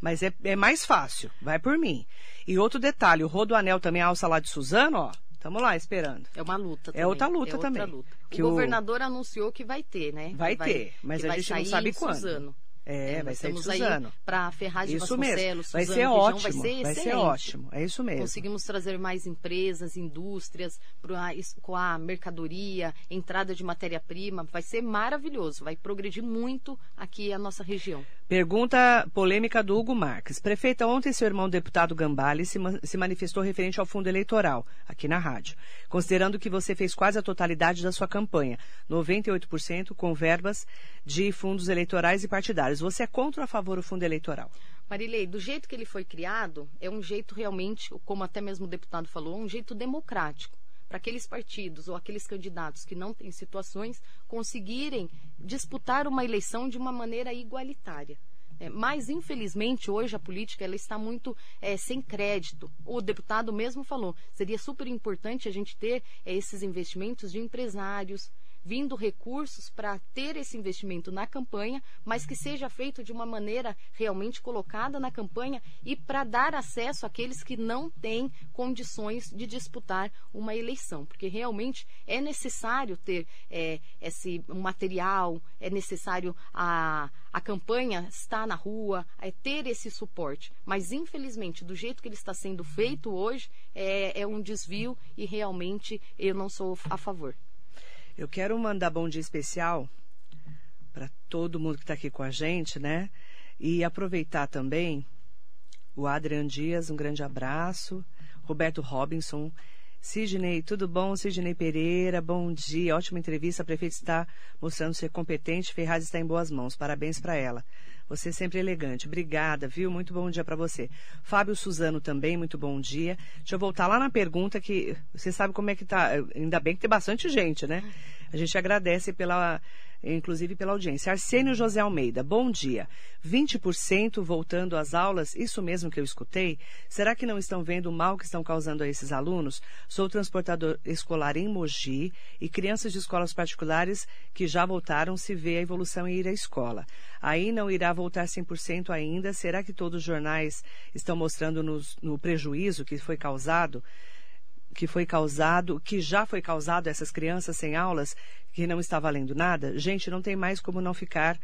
Mas é, é mais fácil. Vai por mim. E outro detalhe, o Rodoanel também, a alça lá de Suzano, ó. Estamos lá esperando. É uma luta também. É outra luta é outra também. Luta. O o- governador anunciou que vai ter, né? Vai Que ter, mas a vai gente não sabe quando. Suzano. É, vai nós ser de Suzano. para Ferraz de Isso mesmo. Vai Suzano, ser região, ótimo. Vai ser Vai ser ótimo. É isso mesmo. Conseguimos trazer mais empresas, indústrias, pra, com a mercadoria, entrada de matéria-prima. Vai ser maravilhoso. Vai progredir muito aqui a nossa região. Pergunta polêmica do Hugo Marques. Prefeita, ontem seu irmão deputado Gambale se, ma- se manifestou referente ao fundo eleitoral, aqui na rádio, considerando que você fez quase a totalidade da sua campanha, 98% com verbas de fundos eleitorais e partidários. Você é contra ou a favor do fundo eleitoral? Marilei, do jeito que ele foi criado, é um jeito realmente, como até mesmo o deputado falou, um jeito democrático. Para aqueles partidos ou aqueles candidatos que não têm situações conseguirem disputar uma eleição de uma maneira igualitária. É, mas, infelizmente, hoje a política ela está muito é, sem crédito. O deputado mesmo falou, seria super importante a gente ter é, esses investimentos de empresários, vindo recursos para ter esse investimento na campanha, mas que seja feito de uma maneira realmente colocada na campanha e para dar acesso àqueles que não têm condições de disputar uma eleição, porque realmente é necessário ter é, esse material, é necessário a, a campanha estar na rua, é ter esse suporte. Mas infelizmente, do jeito que ele está sendo feito hoje, é, é um desvio e realmente eu não sou a favor. Eu quero mandar bom dia especial para todo mundo que está aqui com a gente, né? E aproveitar também o Adrian Dias, um grande abraço. Roberto Robinson. Sidney, tudo bom? Sidney Pereira, bom dia. Ótima entrevista. A prefeita está mostrando ser competente. Ferraz está em boas mãos. Parabéns para ela. Você é sempre elegante. Obrigada, viu? Muito bom dia para você. Fábio Suzano também, muito bom dia. Deixa eu voltar lá na pergunta que você sabe como é que tá. Ainda bem que tem bastante gente, né? A gente agradece pela, inclusive pela audiência. Arsênio José Almeida, bom dia. 20% voltando às aulas, isso mesmo que eu escutei? Será que não estão vendo o mal que estão causando a esses alunos? Sou transportador escolar em Mogi e crianças de escolas particulares que já voltaram se vê a evolução em ir à escola. Aí não irá voltar 100% ainda. Será que todos os jornais estão mostrando no prejuízo que foi causado? Que foi causado, que já foi causado a essas crianças sem aulas, que não está valendo nada, gente, não tem mais como não ficar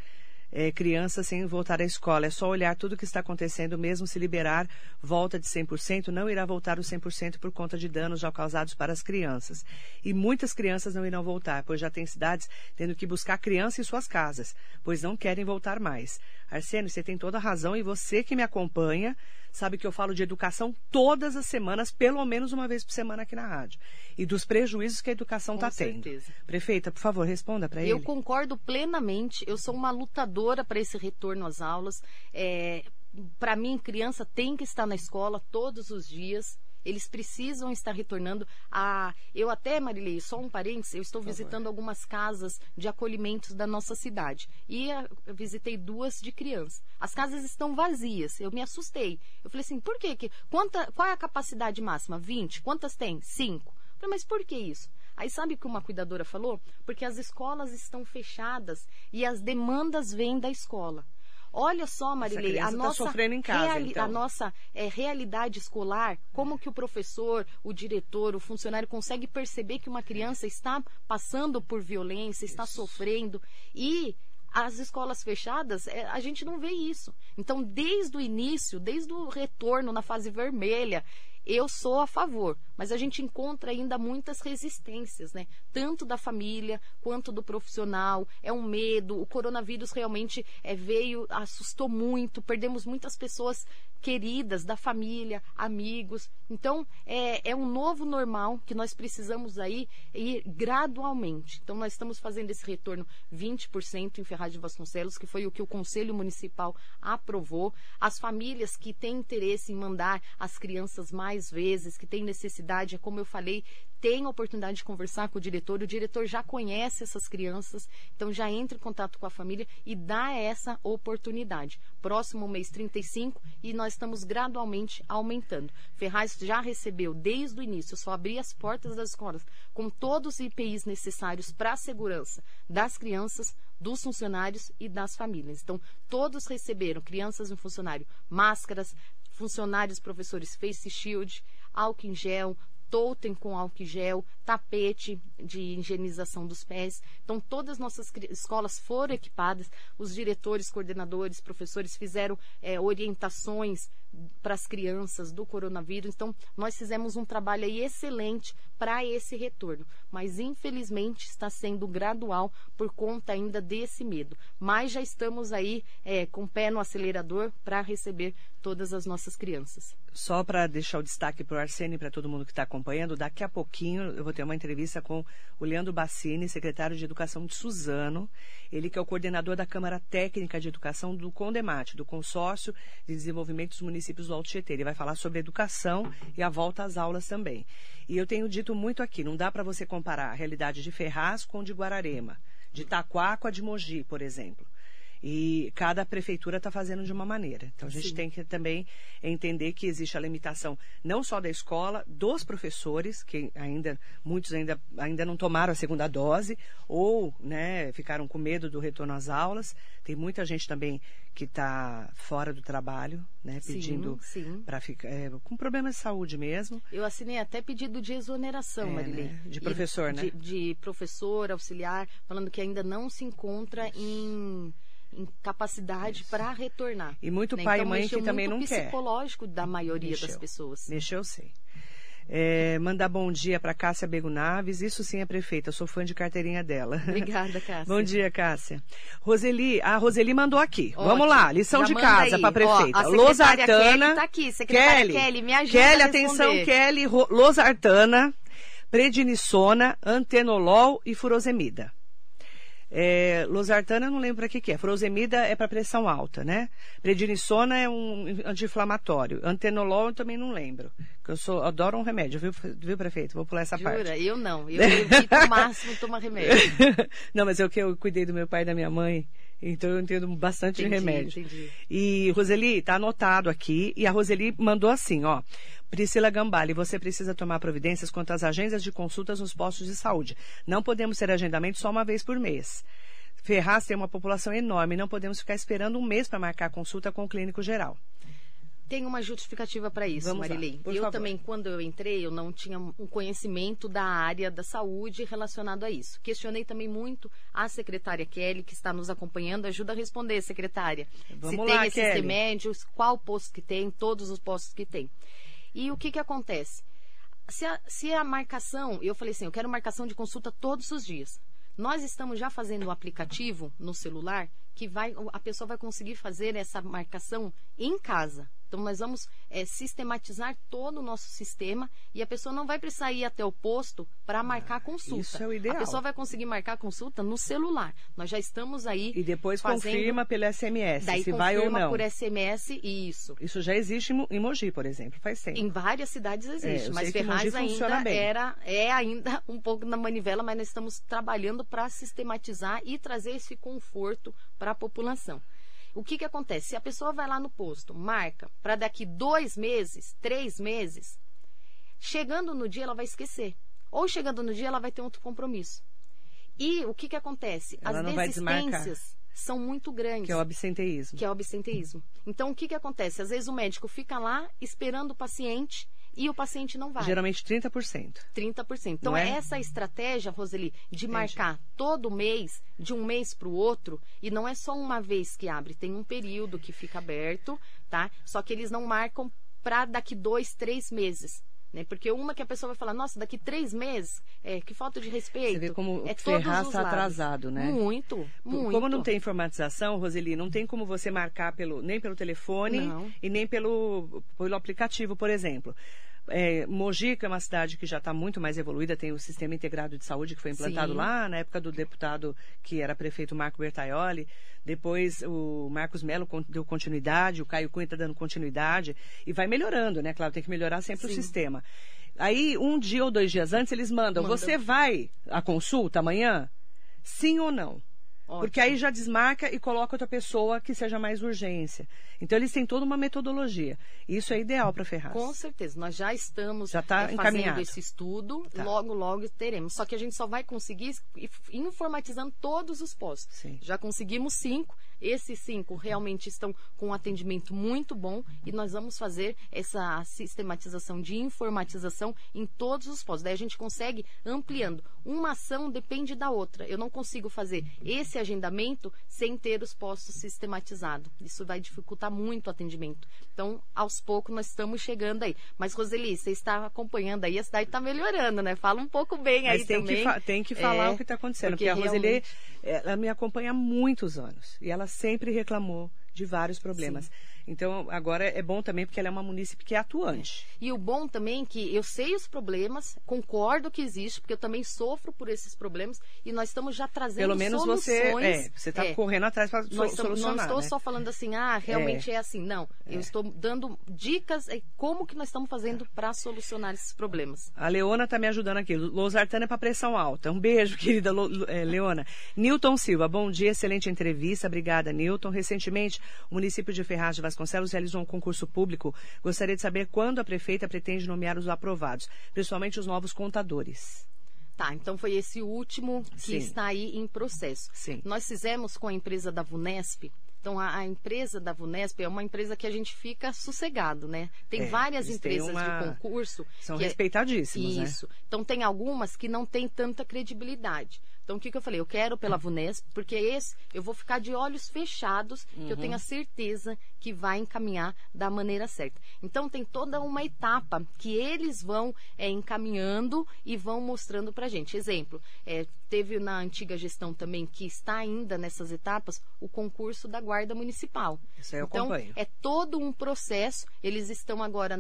é, criança sem voltar à escola. É só olhar tudo o que está acontecendo, mesmo se liberar volta de 100%, não irá voltar os 100% por conta de danos já causados para as crianças. E muitas crianças não irão voltar, pois já tem cidades tendo que buscar criança em suas casas, pois não querem voltar mais. Arsênio, você tem toda a razão e você que me acompanha sabe que eu falo de educação todas as semanas, pelo menos uma vez por semana aqui na rádio. E dos prejuízos que a educação está tendo. certeza. Prefeita, por favor, responda para ele. Eu concordo plenamente. Eu sou uma lutadora para esse retorno às aulas. É, para mim, criança tem que estar na escola todos os dias. Eles precisam estar retornando a. Eu até, Marilei, só um parênteses, eu estou visitando algumas casas de acolhimentos da nossa cidade. E a, eu visitei duas de criança. As casas estão vazias. Eu me assustei. Eu falei assim, por quê? Que, quanta, qual é a capacidade máxima? 20. Quantas tem? 5. Falei, mas por que isso? Aí sabe o que uma cuidadora falou? Porque as escolas estão fechadas e as demandas vêm da escola. Olha só, Marilei, a tá nossa, casa, reali então. a nossa é, realidade escolar, como que o professor, o diretor, o funcionário consegue perceber que uma criança está passando por violência, está isso. sofrendo e as escolas fechadas, é, a gente não vê isso. Então, desde o início, desde o retorno na fase vermelha, eu sou a favor, mas a gente encontra ainda muitas resistências, né? Tanto da família quanto do profissional. É um medo. O coronavírus realmente é, veio, assustou muito. Perdemos muitas pessoas queridas da família, amigos. Então, é, é um novo normal que nós precisamos aí ir gradualmente. Então, nós estamos fazendo esse retorno 20% em Ferraz de Vasconcelos, que foi o que o Conselho Municipal aprovou. As famílias que têm interesse em mandar as crianças mais vezes, que têm necessidade, é como eu falei, tem a oportunidade de conversar com o diretor, o diretor já conhece essas crianças, então já entra em contato com a família e dá essa oportunidade. Próximo mês 35 e nós estamos gradualmente aumentando. Ferraz já recebeu desde o início, só abrir as portas das escolas com todos os IPIs necessários para a segurança das crianças, dos funcionários e das famílias. Então, todos receberam, crianças e funcionário, máscaras, funcionários, professores, face shield, álcool em gel, totem com álcool gel, tapete de higienização dos pés. Então, todas as nossas escolas foram equipadas, os diretores, coordenadores, professores fizeram é, orientações para as crianças do coronavírus. Então, nós fizemos um trabalho excelente para esse retorno, mas infelizmente está sendo gradual por conta ainda desse medo. Mas já estamos aí é, com o pé no acelerador para receber todas as nossas crianças. Só para deixar o destaque para o Arsene e para todo mundo que está acompanhando, daqui a pouquinho eu vou ter uma entrevista com o Leandro Bassini, secretário de Educação de Suzano, ele que é o coordenador da Câmara Técnica de Educação do CONDEMAT, do Consórcio de Desenvolvimento dos Municípios do Alto Tietê. Ele vai falar sobre educação e a volta às aulas também. E eu tenho dito muito aqui, não dá para você comparar a realidade de Ferraz com de Guararema, de Itaquá com a de Mogi, por exemplo. E cada prefeitura está fazendo de uma maneira. Então a gente Sim. tem que também entender que existe a limitação não só da escola, dos professores, que ainda, muitos ainda, ainda não tomaram a segunda dose, ou né, ficaram com medo do retorno às aulas. Tem muita gente também que está fora do trabalho, né, pedindo para ficar é, com problemas de saúde mesmo. Eu assinei até pedido de exoneração, é, Marilei. Né? De professor, e, né? De, de professor, auxiliar, falando que ainda não se encontra em incapacidade para retornar. E muito né? pai então, e mãe que também não quer. psicológico da maioria mexeu, das pessoas. Mexeu, sei. É, mandar bom dia para Cássia Bego Naves. Isso sim é prefeita, eu sou fã de carteirinha dela. Obrigada, *laughs* Cássia. bom dia, Cássia. Roseli, a Roseli mandou aqui. Ótimo. Vamos lá, lição Já de casa para prefeita. Ó, Losartana. Kelly tá aqui, secretária Kelly, Kelly me ajuda Kelly, atenção, Kelly, Losartana, prednisona, antenolol e furosemida. É, losartana eu não lembro para que, que é. Furosemida é para pressão alta, né? Prednisona é um anti-inflamatório. Antenolol eu também não lembro. Que eu sou, adoro um remédio, viu, viu prefeito? Vou pular essa Jura? parte. Jura? Eu não. Eu evito o máximo tomar remédio. *laughs* não, mas é o que eu cuidei do meu pai e da minha mãe. Então eu entendo bastante entendi, de remédio. Entendi. E Roseli, tá anotado aqui. E a Roseli mandou assim, ó. Priscila Gambale, você precisa tomar providências quanto às agências de consultas nos postos de saúde. Não podemos ter agendamento só uma vez por mês. Ferraz tem uma população enorme, não podemos ficar esperando um mês para marcar consulta com o clínico geral. Tem uma justificativa para isso, Vamos Marilei. Lá, eu favor. também, quando eu entrei, eu não tinha um conhecimento da área da saúde relacionado a isso. Questionei também muito a secretária Kelly, que está nos acompanhando. Ajuda a responder, secretária. Vamos Se lá, tem esses Kelly. remédios, qual posto que tem, todos os postos que tem. E o que, que acontece? Se a, se a marcação, eu falei assim, eu quero marcação de consulta todos os dias. Nós estamos já fazendo um aplicativo no celular que vai, a pessoa vai conseguir fazer essa marcação em casa. Então, nós vamos é, sistematizar todo o nosso sistema e a pessoa não vai precisar ir até o posto para marcar consulta. Isso é o ideal. A pessoa vai conseguir marcar consulta no celular. Nós já estamos aí. E depois fazendo... confirma pelo SMS Daí se vai ou não. por SMS, isso. Isso já existe em Mogi, por exemplo, faz tempo. Em várias cidades existe, É, mas Ferraz ainda bem. era é ainda *laughs* um pouco na manivela, mas nós estamos trabalhando para sistematizar e trazer esse conforto para a população. O que, que acontece? Se a pessoa vai lá no posto, marca para daqui dois meses, três meses, chegando no dia ela vai esquecer. Ou chegando no dia ela vai ter outro compromisso. E o que, que acontece? Ela As desistências são muito grandes Que é o absenteísmo. que é o absenteísmo. Então, o que, que acontece? Às vezes o médico fica lá esperando o paciente e o paciente não vai. Geralmente 30%. 30%. Então, Não é? essa estratégia, Roseli, de marcar todo mês, de um mês para o outro, e não é só uma vez que abre, tem um período que fica aberto, tá? Só que eles não marcam para daqui dois, três meses. Né? Porque uma que a pessoa vai falar, nossa, daqui três meses, é, que falta de respeito. Você vê como é o Ferraz está lados. atrasado, né? Muito, muito. Como não tem informatização, Roseli, não tem como você marcar pelo, nem pelo telefone Não. e nem pelo, pelo aplicativo, por exemplo. É, Mogi, que é uma cidade que já está muito mais evoluída, tem o sistema integrado de saúde que foi implantado Sim. lá na época do deputado que era prefeito Marco Bertaioli. Depois o Marcos Melo deu continuidade, o Caio Cunha está dando continuidade e vai melhorando, né? Claro, tem que melhorar sempre o Sim. sistema. Aí, um dia ou dois dias antes, eles mandam, Mandam. você vai à consulta amanhã? Sim ou não? Porque aí já desmarca e coloca outra pessoa que seja mais urgência. Então eles têm toda uma metodologia. Isso é ideal para Ferraz. Com certeza, nós já estamos Já tá fazendo encaminhado. esse estudo, Tá. logo, logo teremos. Só que a gente só vai conseguir informatizando todos os postos. Sim. Já conseguimos cinco, esses cinco realmente estão com um atendimento muito bom e nós vamos fazer essa sistematização de informatização em todos os postos. Daí a gente consegue ampliando. Uma ação depende da outra. Eu não consigo fazer esse agendamento sem ter os postos sistematizados. Isso vai dificultar muito o atendimento. Então, aos poucos, nós estamos chegando aí. Mas, Roseli, você está acompanhando aí, a cidade está melhorando, né? Fala um pouco bem Mas aí tem também. que, tem que falar É, o que está acontecendo. Porque, porque a Roseli, realmente- ela me acompanha há muitos anos. E ela sempre reclamou de vários problemas. Então, agora é bom também porque ela é uma munícipe que é atuante. E o bom também é que eu sei os problemas, concordo que existe, porque eu também sofro por esses problemas e nós estamos já trazendo Pelo menos você soluções. é, você está É. correndo atrás para estamos- não solucionar. estou né? só falando assim, ah, realmente é, assim. Não, eu estou dando dicas é, como que nós estamos fazendo para solucionar esses problemas. A Leona está me ajudando aqui. Losartana é para pressão alta. Um beijo, *laughs* querida Leona. Newton Silva, bom dia, excelente entrevista. Obrigada, Newton. Recentemente, o município de Ferraz de Vasconcelos realizou um concurso público. Gostaria de saber quando a prefeita pretende nomear os aprovados, principalmente os novos contadores. Tá, então foi esse último que Sim. está aí em processo. Sim. Nós fizemos com a empresa da Vunesp. Então, a, a empresa da Vunesp é uma empresa que a gente fica sossegado, né? Tem É, várias empresas uma- de concurso. São que é- respeitadíssimos, né? Isso. Então, tem algumas que não têm tanta credibilidade. Então, o que, que eu falei? Eu quero pela Vunesp, porque esse eu vou ficar de olhos fechados, que Uhum. eu tenho a certeza que vai encaminhar da maneira certa. Então, tem toda uma etapa que eles vão é, encaminhando e vão mostrando para gente. Exemplo, é, teve na antiga gestão também, que está ainda nessas etapas, o concurso da Guarda Municipal. Isso aí eu então, acompanho. é todo um processo. Eles estão agora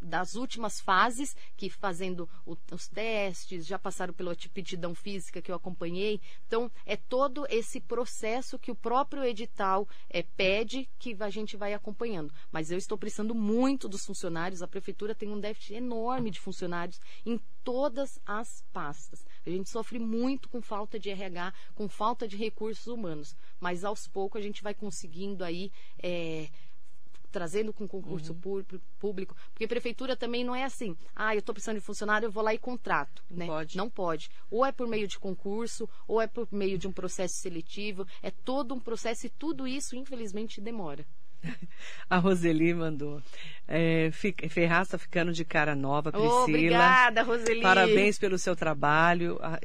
das últimas fases, que fazendo o- os testes, já passaram pela aptidão física que eu acompanhei. Então, é todo esse processo que o próprio edital é, pede que a gente vai acompanhando. Mas eu estou precisando muito dos funcionários. A prefeitura tem um déficit enorme de funcionários em todas as pastas. A gente sofre muito com falta de RH, com falta de recursos humanos. Mas aos poucos a gente vai conseguindo aí. é, trazendo com concurso Uhum. público, porque prefeitura também não é assim, ah, eu estou precisando de funcionário, eu vou lá e contrato, Não né? pode. Não pode. Ou é por meio de concurso, ou é por meio de um processo seletivo, é todo um processo e tudo isso, infelizmente, demora. *laughs* A Roseli mandou. É, Ferraz está ficando de cara nova, Priscila. Obrigada, Roseli. Parabéns pelo seu trabalho. A,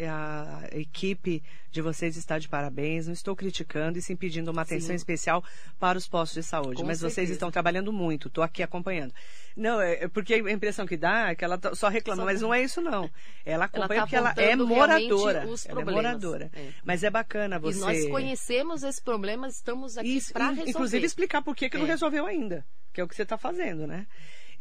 a equipe de vocês está de parabéns. Não estou criticando e sim pedindo uma atenção Sim. especial para os postos de saúde. Com mas certeza. vocês estão trabalhando muito, estou aqui acompanhando. Não, é, é porque a impressão que dá é que ela tá, só reclama, só... mas não é isso não. Ela acompanha ela tá porque ela é moradora. Ela é moradora. É. Mas é bacana você. E nós conhecemos esse problema, estamos aqui para resolver. Inclusive explicar por que, que não é. resolveu ainda, que é o que você está fazendo, né?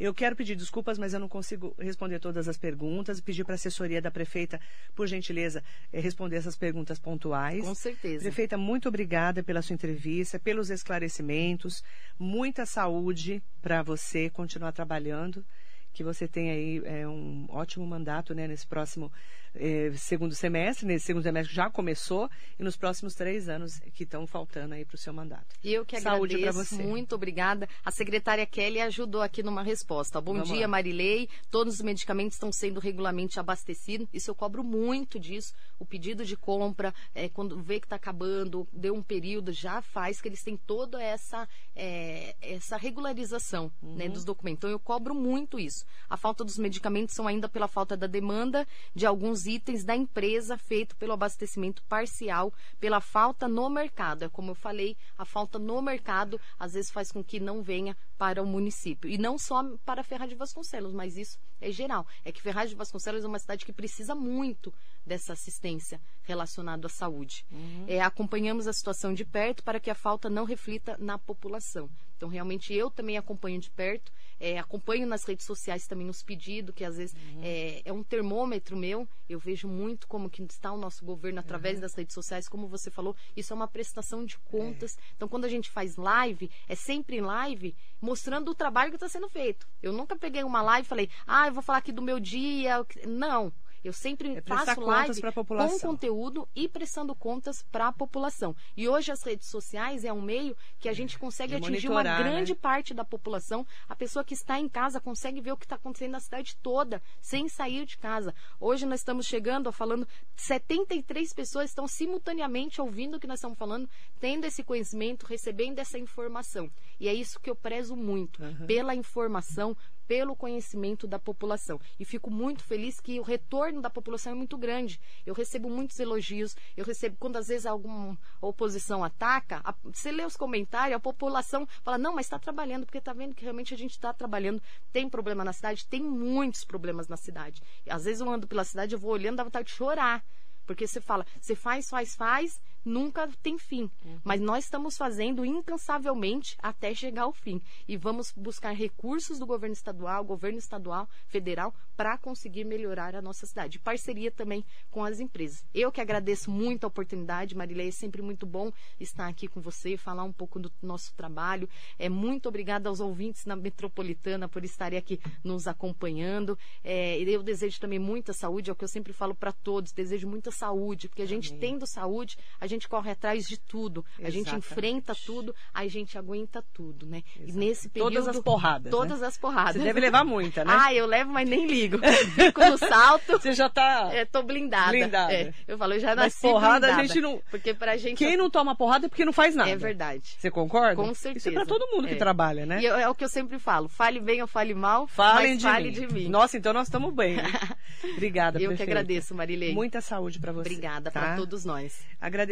Eu quero pedir desculpas, mas eu não consigo responder todas as perguntas e pedir para a assessoria da prefeita, por gentileza, eh, responder essas perguntas pontuais. Com certeza. Prefeita, muito obrigada pela sua entrevista, pelos esclarecimentos. Muita saúde para você continuar trabalhando. Que você tenha aí é, um ótimo mandato né, nesse próximo eh, segundo semestre, nesse segundo semestre já começou, e nos próximos três anos que estão faltando aí para o seu mandato. E eu que Saúde agradeço, você. muito obrigada. A secretária Kelly ajudou aqui numa resposta. Bom Vamos dia, lá. Marilei. Todos os medicamentos estão sendo regularmente abastecidos. Isso eu cobro muito disso. O pedido de compra, é, quando vê que está acabando, deu um período, já faz que eles têm toda essa, é, essa regularização uhum. né, dos documentos. Então eu cobro muito isso. A falta dos medicamentos são ainda pela falta da demanda de alguns os itens da empresa feito pelo abastecimento parcial, pela falta no mercado. É como eu falei, a falta no mercado às vezes faz com que não venha para o município. E não só para Ferraz de Vasconcelos, mas isso é geral. É que Ferraz de Vasconcelos é uma cidade que precisa muito dessa assistência relacionada à saúde. Uhum. É, acompanhamos a situação de perto para que a falta não reflita na população. Então, realmente, eu também acompanho de perto, é, acompanho nas redes sociais também os pedidos, que às vezes uhum. é, é, um termômetro meu. Eu vejo muito como que está o nosso governo através uhum. das redes sociais, como você falou, isso é uma prestação de contas. É. Então, quando a gente faz live, é sempre em live mostrando o trabalho que está sendo feito. Eu nunca peguei uma live e falei, ah, eu vou falar aqui do meu dia. Não. Eu sempre é faço live com conteúdo e prestando contas para a população. E hoje as redes sociais é um meio que a gente consegue atingir uma grande né? parte da população. A pessoa que está em casa consegue ver o que está acontecendo na cidade toda, sem sair de casa. Hoje nós estamos chegando, falando, 73 pessoas estão simultaneamente ouvindo o que nós estamos falando, tendo esse conhecimento, recebendo essa informação. E é isso que eu prezo muito, uhum. pela informação, pelo conhecimento da população. E fico muito feliz que o retorno da população é muito grande. Eu recebo muitos elogios, eu recebo, quando às vezes alguma oposição ataca, a, você lê os comentários, a população fala, não, mas está trabalhando, porque está vendo que realmente a gente está trabalhando. Tem problema na cidade? Tem muitos problemas na cidade. Às vezes eu ando pela cidade, eu vou olhando, dá vontade de chorar. Porque você fala, você faz, faz, faz, nunca tem fim. Uhum. Mas nós estamos fazendo incansavelmente até chegar ao fim. E vamos buscar recursos do governo estadual, governo estadual, federal, para conseguir melhorar a nossa cidade. Parceria também com as empresas. Eu que agradeço muito a oportunidade, Marilei, é sempre muito bom estar aqui com você, falar um pouco do nosso trabalho. É muito obrigada aos ouvintes na metropolitana por estarem aqui nos acompanhando. É, eu desejo também muita saúde, é o que eu sempre falo para todos, desejo muita saúde, porque a gente Amém. tendo saúde, a gente corre atrás de tudo, Exatamente. a gente enfrenta tudo, a gente aguenta tudo, né? Exato. E nesse período todas as porradas, todas né? as porradas. Você deve levar muita, né? Ah, eu levo, mas nem ligo. Fico no salto. Você já tá é, tô blindada. blindada. É, eu falo, eu já nasci mas porrada blindada, a gente não Porque pra gente Quem não toma porrada é porque não faz nada. É verdade. Você concorda? Com certeza. Isso é para todo mundo que é. trabalha, né? E eu, é o que eu sempre falo, fale bem ou fale mal, Falem de fale mim. de mim. Nossa, então nós estamos bem. *laughs* Obrigada, Eu prefeita. que agradeço, Marilei. Muita saúde para você. Obrigada tá? para todos nós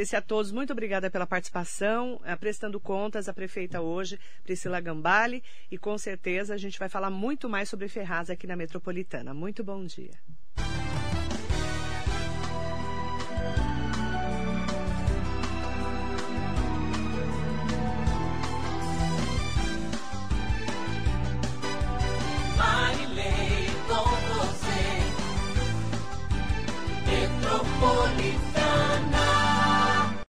agradecer a todos. Muito obrigada pela participação. Eh, prestando contas, a prefeita hoje, Priscila Gambale. E com certeza a gente vai falar muito mais sobre Ferraz aqui na Metropolitana. Muito bom dia. Bye.